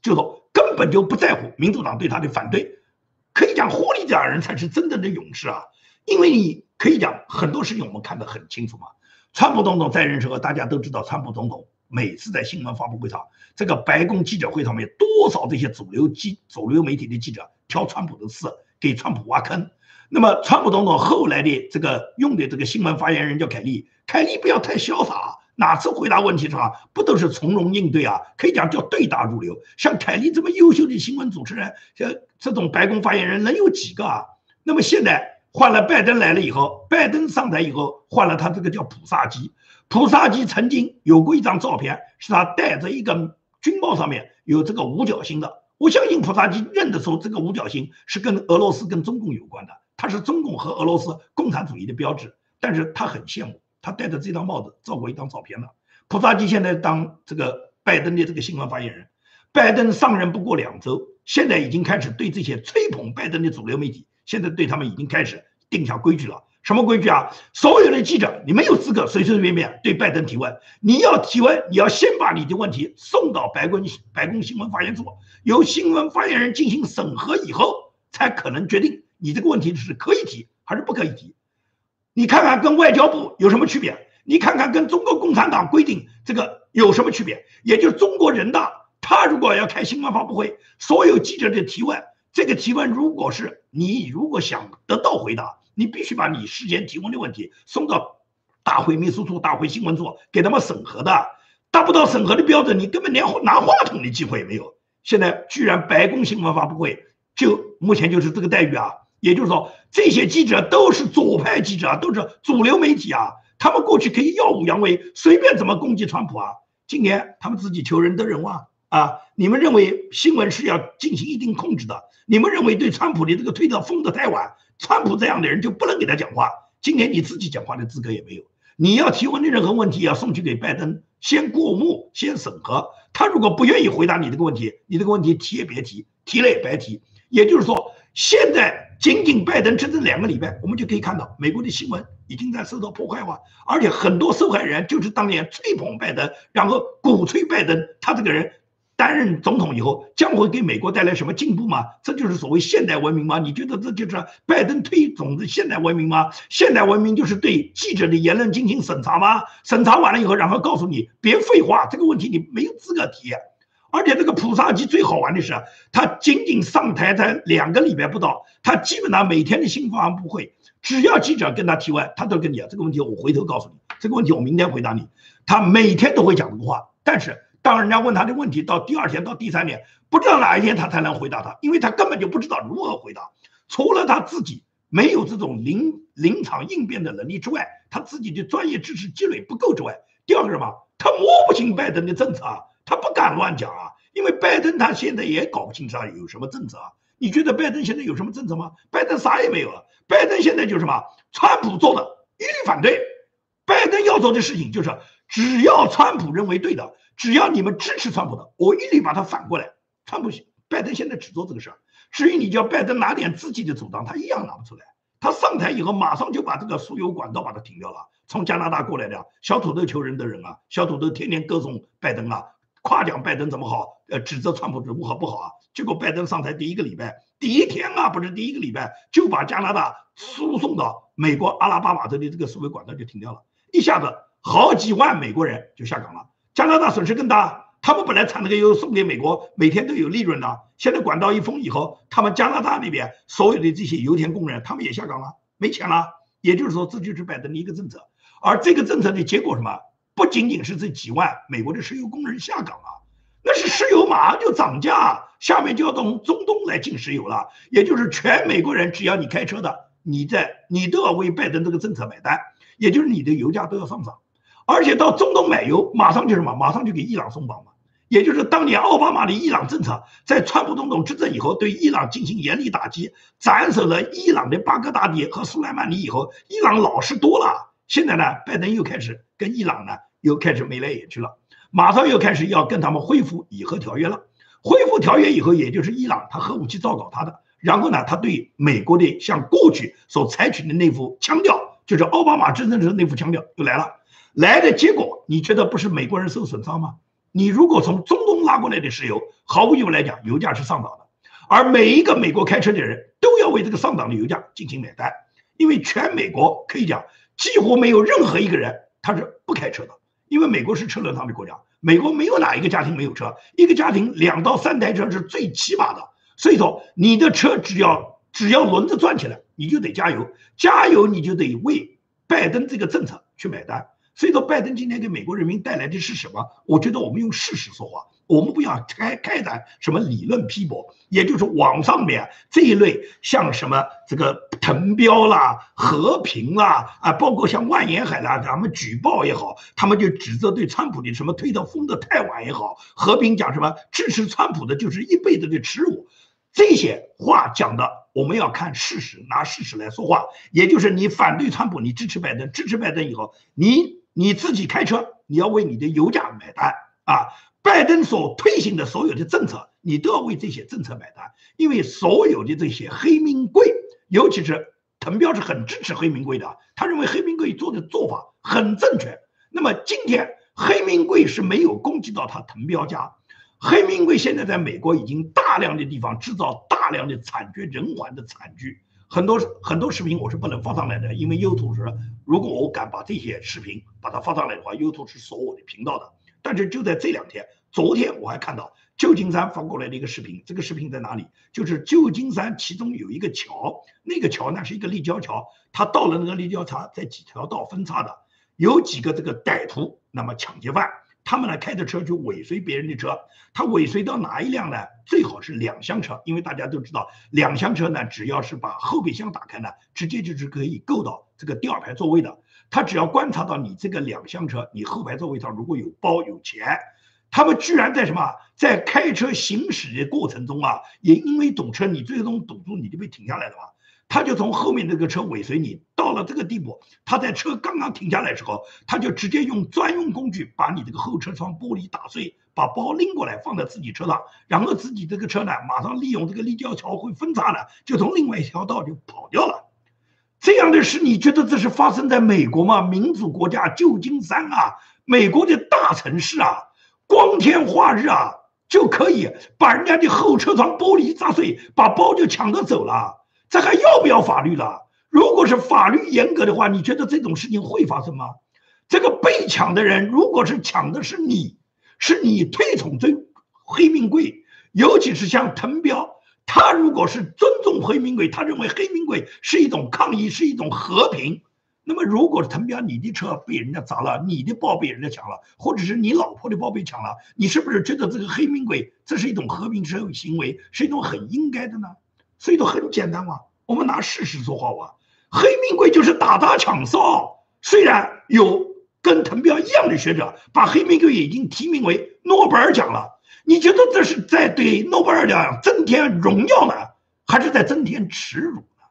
就说根本就不在乎民主党对他的反对。可以讲，霍利这样人才是真正的勇士啊！因为你可以讲很多事情我们看得很清楚嘛。川普总统在任时候，大家都知道，川普总统每次在新闻发布会上，这个白宫记者会上面，多少这些主流记主流媒体的记者挑川普的刺，给川普挖坑。那么，川普总统后来的这个用的这个新闻发言人叫凯利，凯利不要太潇洒，哪次回答问题上不都是从容应对啊？可以讲叫对答如流。像凯利这么优秀的新闻主持人，像这种白宫发言人能有几个啊？那么现在换了拜登来了以后，拜登上台以后换了他这个叫普萨基，普萨基曾经有过一张照片，是他戴着一个军帽，上面有这个五角星的。我相信普萨基认得出这个五角星是跟俄罗斯跟中共有关的。他是中共和俄罗斯共产主义的标志，但是他很羡慕，他戴着这张帽子照过一张照片了。普萨基现在当这个拜登的这个新闻发言人，拜登上任不过两周，现在已经开始对这些吹捧拜登的主流媒体，现在对他们已经开始定下规矩了，什么规矩啊？所有的记者，你没有资格随随便便对拜登提问。你要提问，你要先把你的问题送到白宫白宫新闻发言处，由新闻发言人进行审核以后，才可能决定你这个问题是可以提还是不可以提。你看看跟外交部有什么区别？你看看跟中国共产党规定这个有什么区别？也就是中国人大，他如果要开新闻发布会，所有记者的提问，这个提问如果是你如果想得到回答。你必须把你事先提问的问题送到大会秘书处、大会新闻处给他们审核的，达不到审核的标准，你根本连拿话筒的机会也没有。现在居然白宫新闻发布会就目前就是这个待遇啊，也就是说这些记者都是左派记者，都是主流媒体啊，他们过去可以耀武扬威，随便怎么攻击川普啊，今年他们自己求人得人望啊。你们认为新闻是要进行一定控制的？你们认为对川普的这个推特封得太晚？川普这样的人就不能给他讲话，今年你自己讲话的资格也没有。你要提问的任何问题要送去给拜登，先过目，先审核。他如果不愿意回答你这个问题，你这个问题提也别提，提了也白提。也就是说，现在仅仅拜登执政两个礼拜，我们就可以看到美国的新闻已经在受到破坏化，而且很多受害人就是当年吹捧拜登，然后鼓吹拜登，他这个人。担任总统以后将会给美国带来什么进步吗？这就是所谓现代文明吗？你觉得这就是拜登推崇的现代文明吗？现代文明就是对记者的言论进行审查吗？审查完了以后，然后告诉你别废话，这个问题你没有资格提。而且这个普萨基最好玩的是，他仅仅上台才两个礼拜不到，他基本上每天的新闻发布会，只要记者跟他提问，他都跟你讲这个问题我回头告诉你，这个问题我明天回答你。他每天都会讲这个话，但是。当人家问他的问题，到第二天到第三天，不知道哪一天他才能回答他，因为他根本就不知道如何回答。除了他自己没有这种临临场应变的能力之外，他自己的专业知识积累不够之外，第二个什么？他摸不清拜登的政策啊，他不敢乱讲啊，因为拜登他现在也搞不清楚有什么政策啊。你觉得拜登现在有什么政策吗？拜登啥也没有啊。拜登现在就是什么？川普做的一律反对。拜登要做的事情就是，只要川普认为对的。只要你们支持川普的，我一律把它反过来。川普、拜登现在只做这个事儿。至于你叫拜登拿点自己的主张，他一样拿不出来。他上台以后，马上就把这个输油管道把它停掉了。从加拿大过来的小土豆求人的人啊，小土豆天天歌颂拜登啊，夸奖拜登怎么好，呃，指责川普如何不好啊。结果拜登上台第一个礼拜，第一天啊，不是第一个礼拜，就把加拿大输送到美国阿拉巴马州的这个输油管道就停掉了，一下子好几万美国人就下岗了。加拿大损失更大，他们本来产那个油送给美国，每天都有利润的。现在管道一封以后，他们加拿大那边所有的这些油田工人，他们也下岗了，没钱了。也就是说，这就是拜登的一个政策。而这个政策的结果什么？不仅仅是这几万美国的石油工人下岗啊，那是石油马上就涨价，下面就要从中东来进石油了。也就是全美国人，只要你开车的，你在你都要为拜登这个政策买单，也就是你的油价都要上涨。而且到中东买油，马上就什么？马上就给伊朗松绑嘛。也就是当年奥巴马的伊朗政策，在川普总统执政以后，对伊朗进行严厉打击，斩首了伊朗的巴格达迪和苏莱曼尼以后，伊朗老实多了。现在呢，拜登又开始跟伊朗呢又开始眉来眼去了，马上又开始要跟他们恢复以核条约了。恢复条约以后，也就是伊朗他核武器造搞他的，然后呢，他对美国的像过去所采取的那副腔调，就是奥巴马执政时那副腔调又来了。来的结果，你觉得不是美国人受损伤吗？你如果从中东拉过来的石油，毫无疑问来讲，油价是上涨的，而每一个美国开车的人都要为这个上涨的油价进行买单，因为全美国可以讲几乎没有任何一个人他是不开车的，因为美国是车轮上的国家，美国没有哪一个家庭没有车，一个家庭两到三台车是最起码的，所以说你的车只要只要轮子转起来，你就得加油，加油你就得为拜登这个政策去买单。所以说，拜登今天给美国人民带来的是什么？我觉得我们用事实说话，我们不要开开展什么理论批驳，也就是网上面这一类像什么这个滕彪啦、和平啦啊，包括像万延海啦，咱们举报也好，他们就指责对川普的什么推特封的太晚也好，和平讲什么支持川普的就是一辈子的耻辱，这些话讲的，我们要看事实，拿事实来说话，也就是你反对川普，你支持拜登，支持拜登以后，你。你自己开车，你要为你的油价买单啊！拜登所推行的所有的政策，你都要为这些政策买单，因为所有的这些黑名贵，尤其是滕彪是很支持黑名贵的，他认为黑名贵做的做法很正确。那么今天黑名贵是没有攻击到他滕彪家，黑名贵现在在美国已经大量的地方制造大量的惨绝人寰的惨剧，很多很多视频我是不能发上来的，因为 YouTube 是如果我敢把这些视频把它发上来的话，YouTube 是锁我的频道的。但是就在这两天，昨天我还看到旧金山发过来的一个视频，这个视频在哪里？就是旧金山其中有一个桥，那个桥呢是一个立交桥，它到了那个立交桥，在几条道分叉的。有几个这个歹徒，那么抢劫犯，他们呢开着车去尾随别人的车，他尾随到哪一辆呢？最好是两厢车，因为大家都知道，两厢车呢，只要是把后备箱打开呢，直接就是可以够到这个第二排座位的。他只要观察到你这个两厢车，你后排座位上如果有包有钱，他们居然在什么，在开车行驶的过程中啊，也因为堵车，你最终堵住你就被停下来了嘛。他就从后面那个车尾随你，到了这个地步，他在车刚刚停下来的时候，他就直接用专用工具把你这个后车窗玻璃打碎，把包拎过来放在自己车上，然后自己这个车呢，马上利用这个立交桥会分叉了，就从另外一条道就跑掉了。这样的事，你觉得这是发生在美国吗？民主国家旧金山啊，美国的大城市啊，光天化日啊，就可以把人家的后车窗玻璃砸碎，把包就抢着走了。这还要不要法律了？如果是法律严格的话，你觉得这种事情会发生吗？这个被抢的人，如果是抢的是你，是你推崇这黑命贵，尤其是像滕彪，他如果是尊重黑名贵，他认为黑名贵是一种抗议，是一种和平。那么，如果是滕彪，你的车被人家砸了，你的包被人家抢了，或者是你老婆的包被抢了，你是不是觉得这个黑名贵这是一种和平社会行为，是一种很应该的呢？所以都很简单嘛，我们拿事实说话哇。黑名贵就是打砸抢烧，虽然有跟滕彪一样的学者把黑名贵已经提名为诺贝尔奖了，你觉得这是在对诺贝尔奖增添荣耀呢，还是在增添耻辱呢？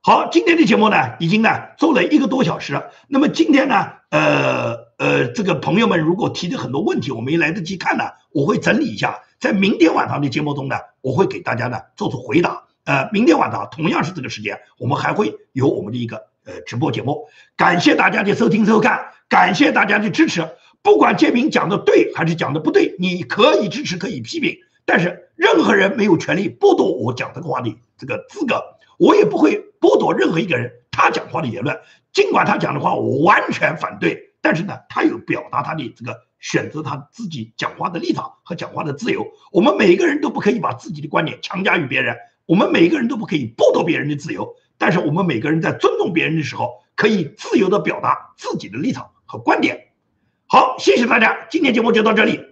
好，今天的节目呢，已经呢做了一个多小时。那么今天呢，呃呃，这个朋友们如果提的很多问题，我没来得及看呢，我会整理一下。在明天晚上的节目中呢，我会给大家呢做出回答。呃，明天晚上同样是这个时间，我们还会有我们的一个呃直播节目。感谢大家的收听收看，感谢大家的支持。不管建明讲的对还是讲的不对，你可以支持，可以批评，但是任何人没有权利剥夺我讲这个话的这个资格。我也不会剥夺任何一个人他讲话的言论，尽管他讲的话我完全反对，但是呢，他有表达他的这个。选择他自己讲话的立场和讲话的自由，我们每个人都不可以把自己的观点强加于别人，我们每个人都不可以剥夺别人的自由。但是我们每个人在尊重别人的时候，可以自由的表达自己的立场和观点。好，谢谢大家，今天节目就到这里。